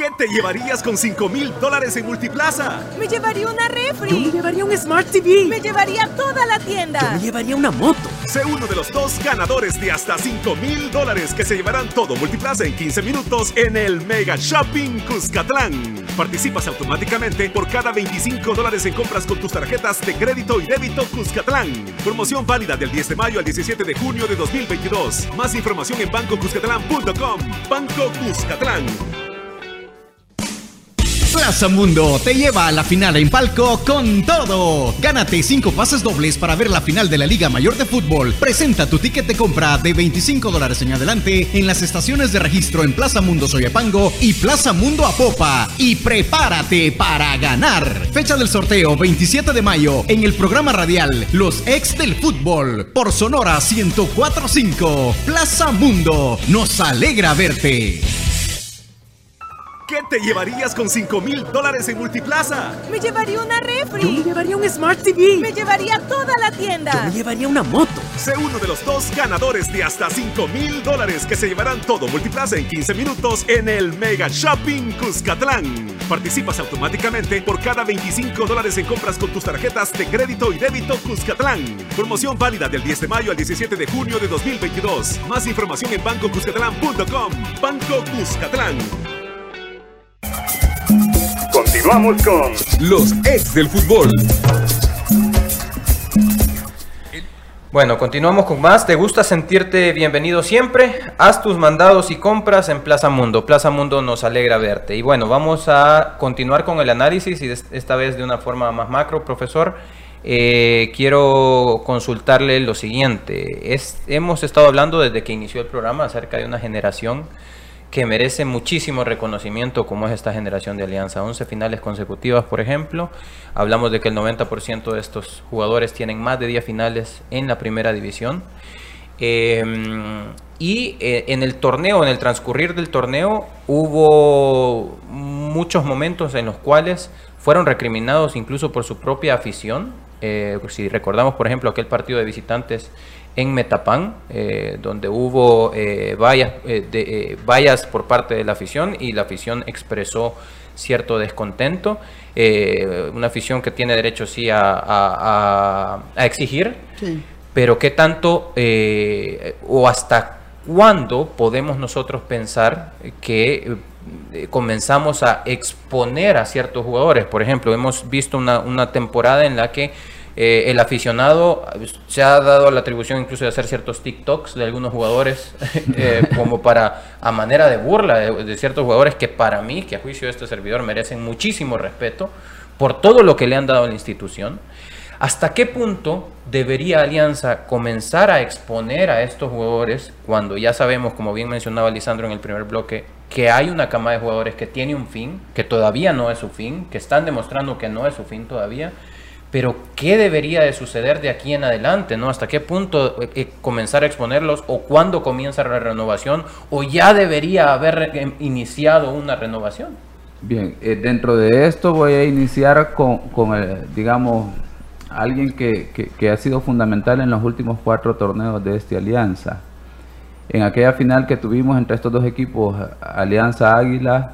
¿Qué te llevarías con 5 mil dólares en Multiplaza? Me llevaría una refri. Yo me llevaría un Smart TV. Me llevaría toda la tienda. Yo me llevaría una moto. Sé uno de los dos ganadores de hasta 5 mil dólares que se llevarán todo Multiplaza en 15 minutos en el Mega Shopping Cuscatlán. Participas automáticamente por cada 25 dólares en compras con tus tarjetas de crédito y débito Cuscatlán. Promoción válida del 10 de mayo al 17 de junio de 2022. Más información en bancocuscatlán.com. Banco Cuscatlán. Plaza Mundo te lleva a la final en palco con todo. Gánate 5 pases dobles para ver la final de la Liga Mayor de Fútbol. Presenta tu ticket de compra de 25 dólares en adelante en las estaciones de registro en Plaza Mundo Soyapango y Plaza Mundo Apopa. Y prepárate para ganar. Fecha del sorteo 27 de mayo en el programa radial Los Ex del Fútbol por Sonora 1045. Plaza Mundo, nos alegra verte. ¿Qué te llevarías con 5 mil dólares en Multiplaza? Me llevaría una refri. Yo me llevaría un Smart TV. Me llevaría toda la tienda. Yo me llevaría una moto. Sé uno de los dos ganadores de hasta 5 mil dólares que se llevarán todo Multiplaza en 15 minutos en el Mega Shopping Cuscatlán. Participas automáticamente por cada 25 dólares en compras con tus tarjetas de crédito y débito Cuscatlán. Promoción válida del 10 de mayo al 17 de junio de 2022. Más información en bancocuscatlán.com. Banco Cuscatlán. Continuamos con los ex del fútbol. Bueno, continuamos con más. ¿Te gusta sentirte bienvenido siempre? Haz tus mandados y compras en Plaza Mundo. Plaza Mundo nos alegra verte. Y bueno, vamos a continuar con el análisis y esta vez de una forma más macro, profesor. Eh, quiero consultarle lo siguiente. Es, hemos estado hablando desde que inició el programa acerca de una generación que merece muchísimo reconocimiento como es esta generación de Alianza. 11 finales consecutivas, por ejemplo. Hablamos de que el 90% de estos jugadores tienen más de 10 finales en la primera división. Eh, y eh, en el torneo, en el transcurrir del torneo, hubo muchos momentos en los cuales fueron recriminados incluso por su propia afición. Eh, si recordamos, por ejemplo, aquel partido de visitantes en Metapán, eh, donde hubo eh, vallas, eh, de, vallas por parte de la afición y la afición expresó cierto descontento. una afición que tiene derecho sí a, a, a exigir, sí. pero qué tanto o hasta cuándo podemos nosotros pensar que comenzamos a exponer a ciertos jugadores. Por ejemplo, hemos visto una, una temporada en la que eh, el aficionado se ha dado la atribución incluso de hacer ciertos TikToks de algunos jugadores eh, como para a manera de burla de, de, ciertos jugadores que para mí, que a juicio de este servidor merecen muchísimo respeto por todo lo que le han dado a la institución. ¿Hasta qué punto debería Alianza comenzar a exponer a estos jugadores cuando ya sabemos, como bien mencionaba Lisandro en el primer bloque, que hay una cama de jugadores que tiene un fin, que todavía no es su fin, que están demostrando que no es su fin todavía? Pero ¿qué debería de suceder de aquí en adelante? ¿no? ¿Hasta qué punto eh, eh, comenzar a exponerlos? ¿O cuándo comienza la renovación? ¿O ya debería haber eh, iniciado una renovación? Bien, dentro de esto voy a iniciar con, digamos, alguien que, que, que, ha sido fundamental en los últimos cuatro torneos de esta alianza. En aquella final que tuvimos entre estos dos equipos, Alianza Águila,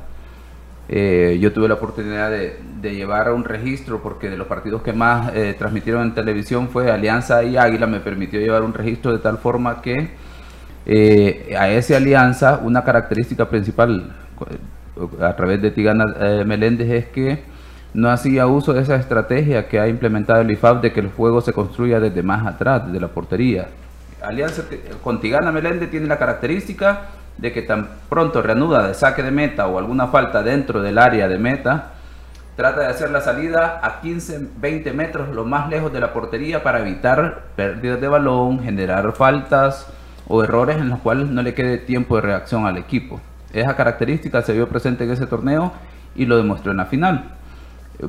eh, yo tuve la oportunidad de, llevar un registro porque de los partidos que más eh, transmitieron en televisión fue Alianza y Águila, me permitió llevar un registro de tal forma que eh, a esa alianza una característica principal a través de Tigana Meléndez es que no hacía uso de esa estrategia que ha implementado el IFAB de que el juego se construya desde más atrás, desde la portería. Alianza con Tigana Melende tiene la característica de que tan pronto reanuda de saque de meta o alguna falta dentro del área de meta, trata de hacer la salida a 15, 20 metros lo más lejos de la portería para evitar pérdidas de balón, generar faltas o errores en los cuales no le quede tiempo de reacción al equipo. Esa característica se vio presente en ese torneo y lo demostró en la final.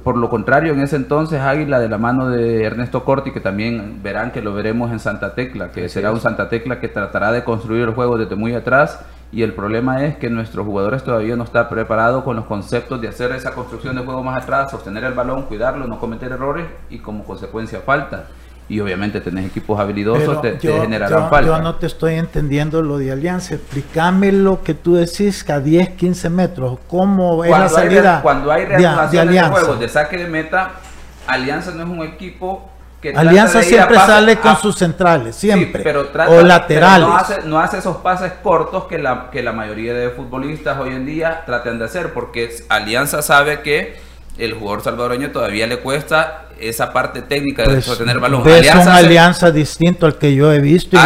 Por lo contrario, en ese entonces Águila de la mano de Ernesto Corti, que también verán que lo veremos en Santa Tecla, que será un Santa Tecla que tratará de construir el juego desde muy atrás y el problema es que nuestros jugadores todavía no están preparados con los conceptos de hacer esa construcción de juego más atrás, sostener el balón, cuidarlo, no cometer errores y como consecuencia falta. Y obviamente tenés equipos habilidosos, te, generarán falta. Yo no te estoy entendiendo lo de Alianza. Explícame lo que tú decís que a 10, 15 metros. ¿Cómo es la salida? cuando hay reanudación de, de, juegos de saque de meta, Alianza no es un equipo Alianza siempre sale con sus centrales, siempre. pero o laterales. no, hace, esos pases cortos que la, que la mayoría de futbolistas hoy en día tratan de hacer, porque Alianza sabe que el jugador salvadoreño todavía le cuesta esa parte técnica de pues, sostener el balón. Es una alianza distinto al que yo he visto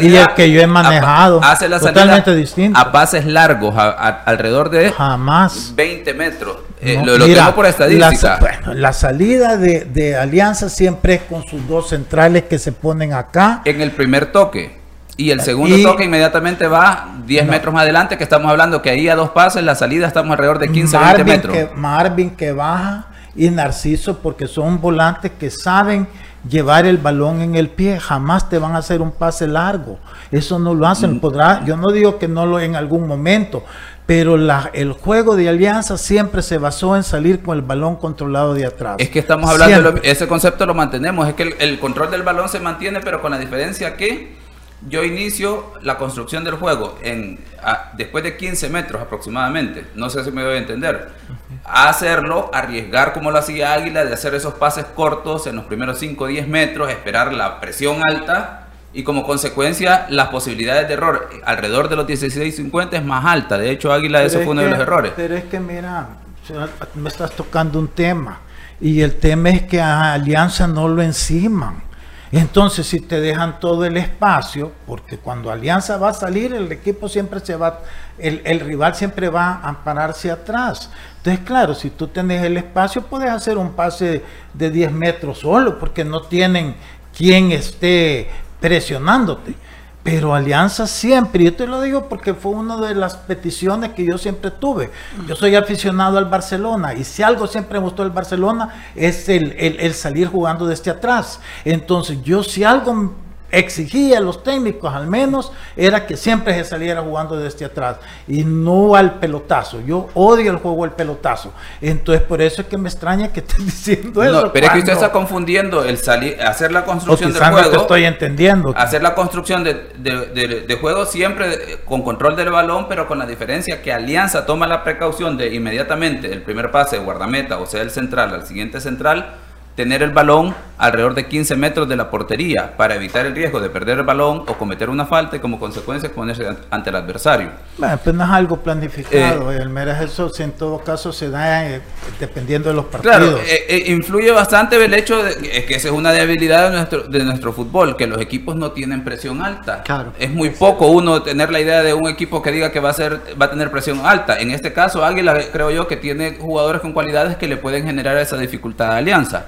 y, el, que yo he manejado. hace la totalmente distinto. a pases largos, alrededor de jamás 20 metros. Eh, lo, tengo por estadística. La, bueno, la salida de, de, Alianza siempre es con sus dos centrales que se ponen acá. En el primer toque. Y el segundo toque inmediatamente va 10 metros más adelante, que estamos hablando que ahí a dos pases, la salida estamos alrededor de 15 20 metros. Que, Marvin que baja y Narciso porque son volantes que saben llevar el balón en el pie, jamás te van a hacer un pase largo. Eso no lo hacen. Mm. Podrá, yo no digo que no lo en algún momento, pero la, el juego de alianza siempre se basó en salir con el balón controlado de atrás. Es que estamos hablando, de ese concepto lo mantenemos, es que el, control del balón se mantiene, pero con la diferencia que yo inicio la construcción del juego en después de 15 metros aproximadamente, no sé si me voy a entender, a hacerlo, arriesgar como lo hacía Águila, de hacer esos pases cortos en los primeros 5 o 10 metros, esperar la presión alta y como consecuencia las posibilidades de error alrededor de los 16.50 es más alta. De hecho, Águila, eso fue uno de los errores. Pero es que mira, me estás tocando un tema y el tema es que a Alianza no lo enciman. Entonces, si te dejan todo el espacio, porque cuando Alianza va a salir, el equipo siempre se va, el, el rival siempre va a pararse atrás. Entonces, claro, si tú tienes el espacio, puedes hacer un pase de 10 metros solo, porque no tienen quien esté presionándote. Pero Alianza siempre, yo te lo digo porque fue una de las peticiones que yo siempre tuve. Yo soy aficionado al Barcelona y si algo siempre me gustó el Barcelona es el, el, el salir jugando desde atrás. Entonces yo si algo exigía a los técnicos al menos era que siempre se saliera jugando desde atrás y no al pelotazo. Yo odio el juego del pelotazo. Entonces por eso es que me extraña que estén diciendo eso. pero es que usted está confundiendo el salir, hacer la construcción del juego. te estoy entendiendo. Hacer la construcción de, de, juego siempre con control del balón, pero con la diferencia que Alianza toma la precaución de inmediatamente el primer pase de guardameta, o sea, el central al siguiente central tener el balón alrededor de 15 metros de la portería para evitar el riesgo de perder el balón o cometer una falta y como consecuencia ponerse ante el adversario. Bueno, pues no es algo planificado, eh, el eso en todo caso se da eh, dependiendo de los partidos. Claro, eh, influye bastante el hecho de que esa es una debilidad de nuestro, de nuestro fútbol, que los equipos no tienen presión alta. Claro. Es muy poco uno tener la idea de un equipo que diga que va a ser va a tener presión alta. En este caso, Águila creo yo que tiene jugadores con cualidades que le pueden generar esa dificultad de alianza.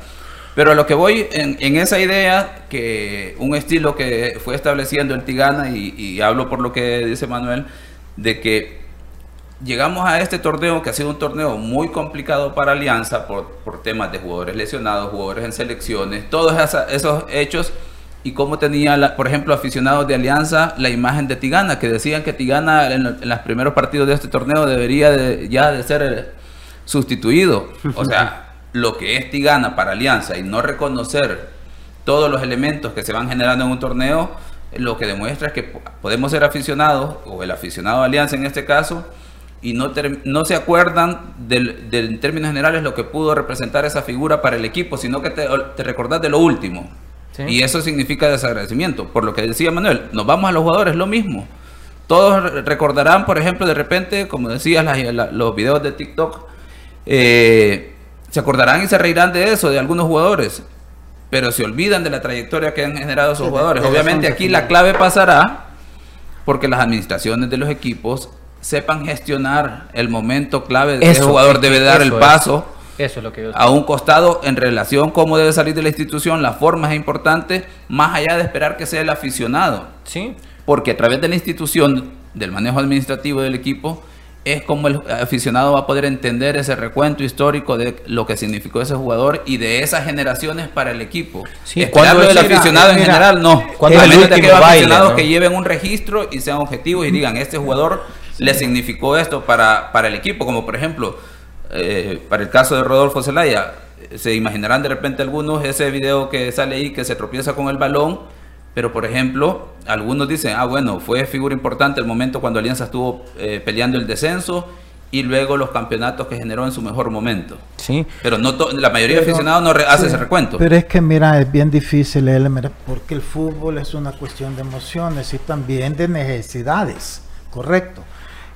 Pero a lo que voy en, esa idea, que un estilo que fue estableciendo el Tigana, y, hablo por lo que dice Manuel, de que llegamos a este torneo, que ha sido un torneo muy complicado para Alianza por, por temas de jugadores lesionados, jugadores en selecciones, todos esos hechos, y cómo tenía, por ejemplo, aficionados de Alianza la imagen de Tigana, que decían que Tigana en, los primeros partidos de este torneo debería ya de ser sustituido. O sea lo que es Tigana para Alianza y no reconocer todos los elementos que se van generando en un torneo, lo que demuestra es que podemos ser aficionados, o el aficionado de Alianza en este caso, y no, no se acuerdan del, en términos generales lo que pudo representar esa figura para el equipo, sino que te, te recordás de lo último. Y eso significa desagradecimiento. Por lo que decía Manuel, nos vamos a los jugadores, lo mismo. Todos recordarán, por ejemplo, de repente, como decías, los videos de TikTok, eh, se acordarán y se reirán de eso, de algunos jugadores, pero se olvidan de la trayectoria que han generado esos jugadores. Obviamente aquí la clave pasará porque las administraciones de los equipos sepan gestionar el momento clave de que el jugador debe dar el eso paso Eso es lo que yo a un costado en relación cómo debe salir de la institución, la forma es importante, más allá de esperar que sea el aficionado. Sí. Porque a través de la institución, del manejo administrativo del equipo, es como el aficionado va a poder entender ese recuento histórico de lo que significó ese jugador y de esas generaciones para el equipo. Sí, Esperarlo ¿cuándo del es- aficionado en general, no. ¿cuándo a es el menos de último aquellos baile, aficionados no? que lleven un registro y sean objetivos y digan, este jugador le significó esto para, para el equipo, como por ejemplo, eh, para el caso de Rodolfo Zelaya, eh, se imaginarán de repente algunos ese video que sale ahí que se tropieza con el balón, pero por ejemplo, algunos dicen, ah bueno, fue figura importante el momento cuando Alianza estuvo eh, peleando el descenso y luego los campeonatos que generó en su mejor momento. Sí. Pero no la mayoría de Pero- aficionados no re- hace sí, ese recuento. Pero es que mira, es bien difícil, él, mira, porque el fútbol es una cuestión de emociones y también de necesidades, correcto.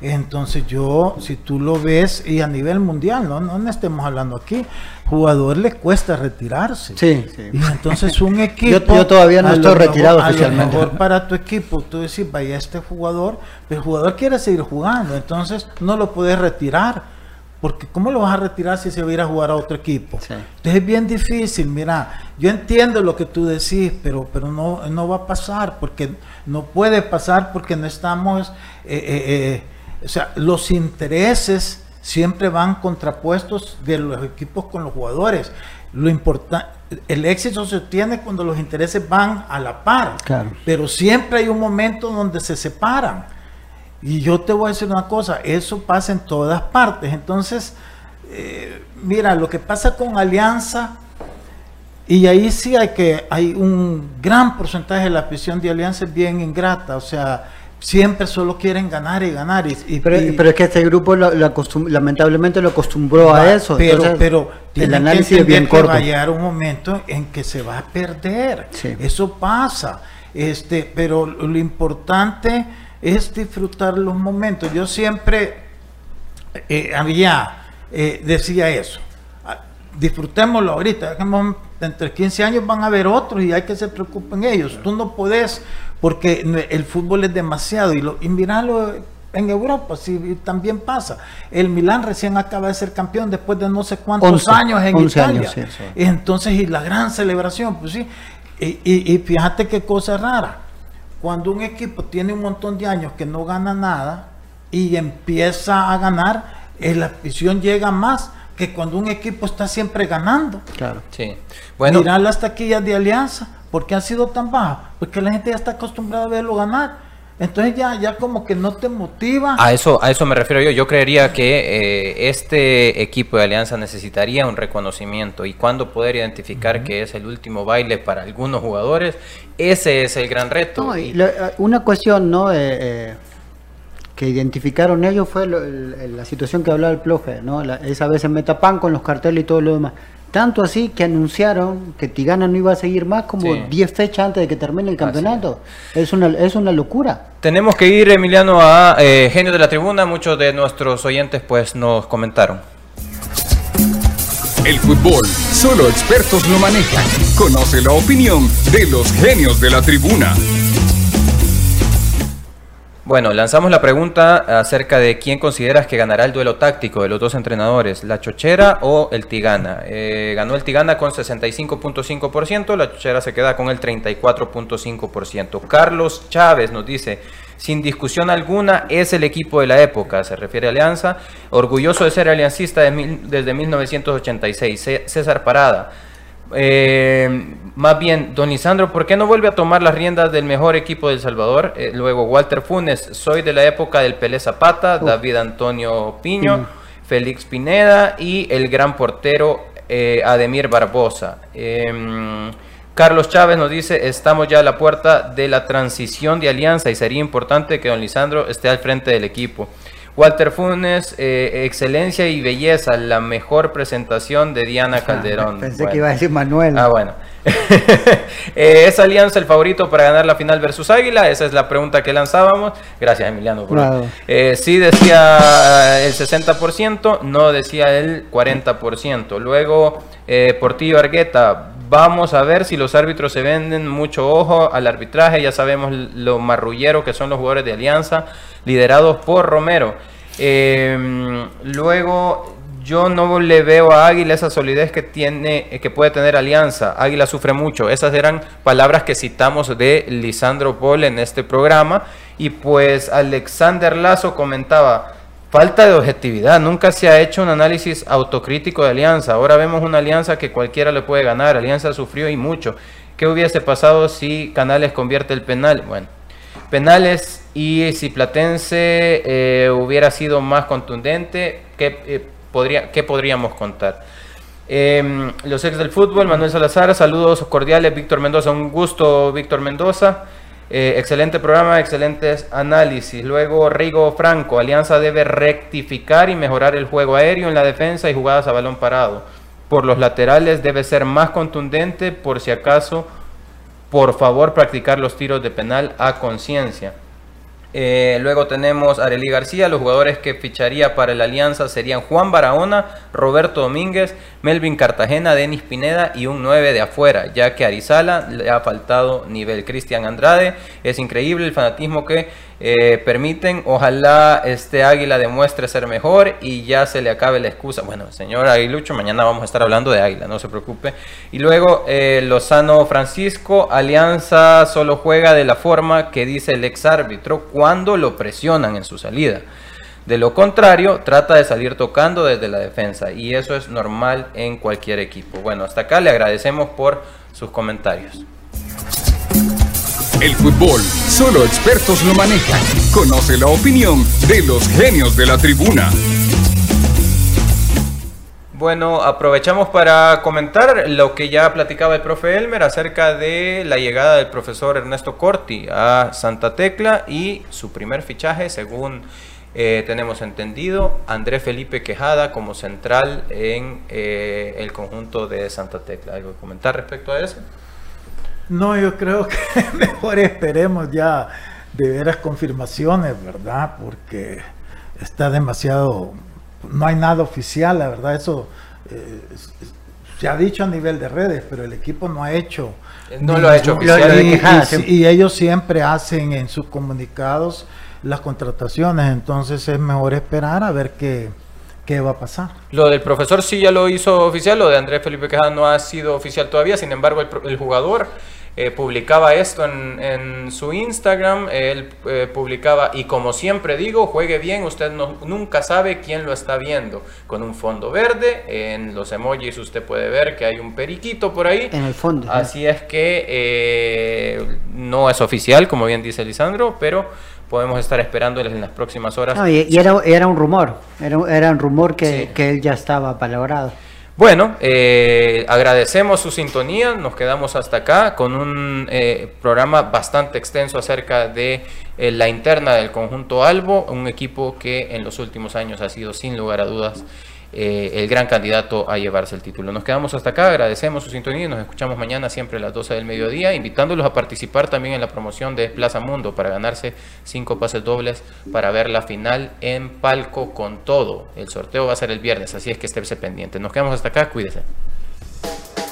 Entonces yo, si tú lo ves, y a nivel mundial, no, no estemos hablando aquí, jugador le cuesta retirarse. Sí, sí. Y entonces un equipo... Yo- yo todavía no estoy retirado a lo oficialmente. mejor para tu equipo, tú decís, vaya este jugador, pero el jugador quiere seguir jugando, entonces no lo puedes retirar. Porque ¿cómo lo vas a retirar si se va a ir a jugar a otro equipo? Entonces es bien difícil, mira, yo entiendo lo que tú decís, pero, pero no, no va a pasar, porque no puede pasar porque no estamos, eh, eh, eh, o sea, los intereses siempre van contrapuestos de los equipos con los jugadores. Lo importante, el éxito se obtiene cuando los intereses van a la par, Claro. pero siempre hay un momento donde se separan. Y yo te voy a decir una cosa, eso pasa en todas partes. Entonces, eh, mira, lo que pasa con Alianza, y ahí sí hay que, hay un gran porcentaje de la afición de Alianza es bien ingrata, o sea, siempre solo quieren ganar y ganar. Y, y- Pero, y- pero es que este grupo lo- lamentablemente lo acostumbró Va, a eso. Pero, entonces, pero el análisis que es bien corto. va a llegar un momento en que se va a perder. Eso pasa. Este, pero lo importante es disfrutar los momentos. Yo siempre eh, había eh, decía eso. Ah, Disfrutémoslo ahorita. Entre 15 años van a haber otros y hay que se preocupen ellos. Tú no podés, porque el fútbol es demasiado. Y, lo, y miralo en Europa, sí, también pasa. El Milán recién acaba de ser campeón después de no sé cuántos 11, años en 11 Italia. años, sí, sí. Entonces, y la gran celebración, pues sí. Y, y- y fíjate qué cosa rara. Cuando un equipo tiene un montón de años que no gana nada y empieza a ganar, eh, la afición llega más que cuando un equipo está siempre ganando. Claro. Sí. Bueno, Mirar las taquillas de alianza, ¿por qué han sido tan bajas? Porque la gente ya está acostumbrada a verlo ganar. Entonces ya, ya como que no te motiva. A eso, a eso me refiero yo. Yo creería que eh, este equipo de Alianza necesitaría un reconocimiento y cuando poder identificar que es el último baile para algunos jugadores, ese es el gran reto. No, y la- una cuestión ¿no? Eh, eh, que identificaron ellos fue lo- el- la situación que hablaba el Ploje, ¿no? La- esa vez en Metapan con los carteles y todo lo demás. Tanto así que anunciaron que Tigana no iba a seguir más como Sí. 10 fechas antes de que termine el campeonato. Es una, es una locura. Tenemos que ir, Emiliano, a eh, Genio de la Tribuna. Muchos de nuestros oyentes pues nos comentaron. El fútbol, solo expertos lo manejan. Conoce la opinión de los genios de la tribuna. Bueno, lanzamos la pregunta acerca de quién consideras que ganará el duelo táctico de los dos entrenadores, la Chochera o el Tigana. Eh, ganó el Tigana con 65.5%, la Chochera se queda con el 34.5%. Carlos Chávez nos dice, sin discusión alguna, es el equipo de la época, se refiere a Alianza, orgulloso de ser aliancista de mil- desde 1986. C- César Parada. Eh, más bien, don Lisandro, ¿por qué no vuelve a tomar las riendas del mejor equipo de El Salvador? Eh, luego, Walter Funes, soy de la época del Pelé Zapata. David Antonio Piño, Piño. Félix Pineda y el gran portero eh, Ademir Barbosa. Em, Carlos Chávez nos dice, estamos ya a la puerta de la transición de alianza y sería importante que don Lisandro esté al frente del equipo. Walter Funes, eh, excelencia y belleza, la mejor presentación de Diana Calderón. Pensé Bueno. que iba a decir Manuel. Ah, bueno. Eh, ¿Es Alianza el favorito para ganar la final versus Águila? Esa es la pregunta que lanzábamos. Gracias, Emiliano. por- Claro. Eh, sí decía el 60%, no decía el 40%. Luego, eh, Portillo Argueta, vamos a ver si los árbitros se venden mucho ojo al arbitraje. Ya sabemos lo marrullero que son los jugadores de Alianza, liderados por Romero. Eh, luego, yo no le veo a Águila esa solidez que tiene, eh, que puede tener Alianza. Águila sufre mucho. Esas eran palabras que citamos de Lisandro Paul en este programa. Y pues Alexander Lazo comentaba, falta de objetividad. Nunca se ha hecho un análisis autocrítico de Alianza. Ahora vemos una Alianza que cualquiera le puede ganar. Alianza sufrió y mucho. ¿Qué hubiese pasado si Canales convierte el penal? Bueno, penales y si Platense eh, hubiera sido más contundente, ¿qué, eh, qué podríamos contar? Eh, los ex del fútbol, Manuel Salazar, saludos cordiales, Víctor Mendoza, un gusto, Víctor Mendoza. Eh, excelente programa, excelentes análisis. Luego Rigo Franco, Alianza debe rectificar y mejorar el juego aéreo en la defensa y jugadas a balón parado. Por los laterales debe ser más contundente, por si acaso, por favor practicar los tiros de penal a conciencia. Eh, luego tenemos a Arely García. Los jugadores que ficharía para la alianza serían Juan Barahona, Roberto Domínguez, Melvin Cartagena, Denis Pineda y un 9 de afuera, ya que a Arizala le ha faltado nivel. Cristian Andrade, es increíble el fanatismo que eh, permiten. Ojalá este Águila demuestre ser mejor y ya se le acabe la excusa. Bueno, señor Aguilucho, mañana vamos a estar hablando de Águila, no se preocupe. Y luego eh, Lozano Francisco, Alianza solo juega de la forma que dice el ex árbitro cuando lo presionan en su salida. De lo contrario, trata de salir tocando desde la defensa y eso es normal en cualquier equipo. Bueno, hasta acá le agradecemos por sus comentarios. El fútbol, solo expertos lo manejan. Conoce la opinión de los genios de la tribuna. Bueno, aprovechamos para comentar lo que ya platicaba el profe Elmer acerca de la llegada del profesor Ernesto Corti a Santa Tecla y su primer fichaje, según eh, tenemos entendido, André Felipe Quejada como central en eh, el conjunto de Santa Tecla. ¿Algo que comentar respecto a eso? No, yo creo que mejor esperemos ya de veras confirmaciones, ¿verdad? Porque está demasiado, no hay nada oficial, la verdad, eso eh, se ha dicho a nivel de redes, pero el equipo no ha hecho. No lo ha hecho ningún- oficial. y- y- Quejada, y- sí. y ellos siempre hacen en sus comunicados las contrataciones, entonces es mejor esperar a ver qué, qué va a pasar. Lo del profesor sí ya lo hizo oficial, lo de Andrés Felipe Quejada no ha sido oficial todavía, sin embargo el, pro- el jugador eh, publicaba esto en, en su Instagram, él eh, publicaba, y como siempre digo, juegue bien, usted no- nunca sabe quién lo está viendo, con un fondo verde, en los emojis usted puede ver que hay un periquito por ahí, En el fondo. así es que eh, no es oficial, como bien dice Lisandro, pero podemos estar esperándoles en las próximas horas. No, y, y era, era un rumor, era, un- era un rumor que, que él ya estaba palabrado. Bueno, eh, agradecemos su sintonía, nos quedamos hasta acá con un eh, programa bastante extenso acerca de eh, la interna del conjunto Albo, un equipo que en los últimos años ha sido sin lugar a dudas eh, el gran candidato a llevarse el título. Nos quedamos hasta acá, agradecemos su sintonía y nos escuchamos mañana siempre a las 12 del mediodía, invitándolos a participar también en la promoción de Plaza Mundo para ganarse cinco pases dobles para ver la final en palco con todo. El sorteo va a ser el viernes, así es que estése pendiente. Nos quedamos hasta acá, cuídese.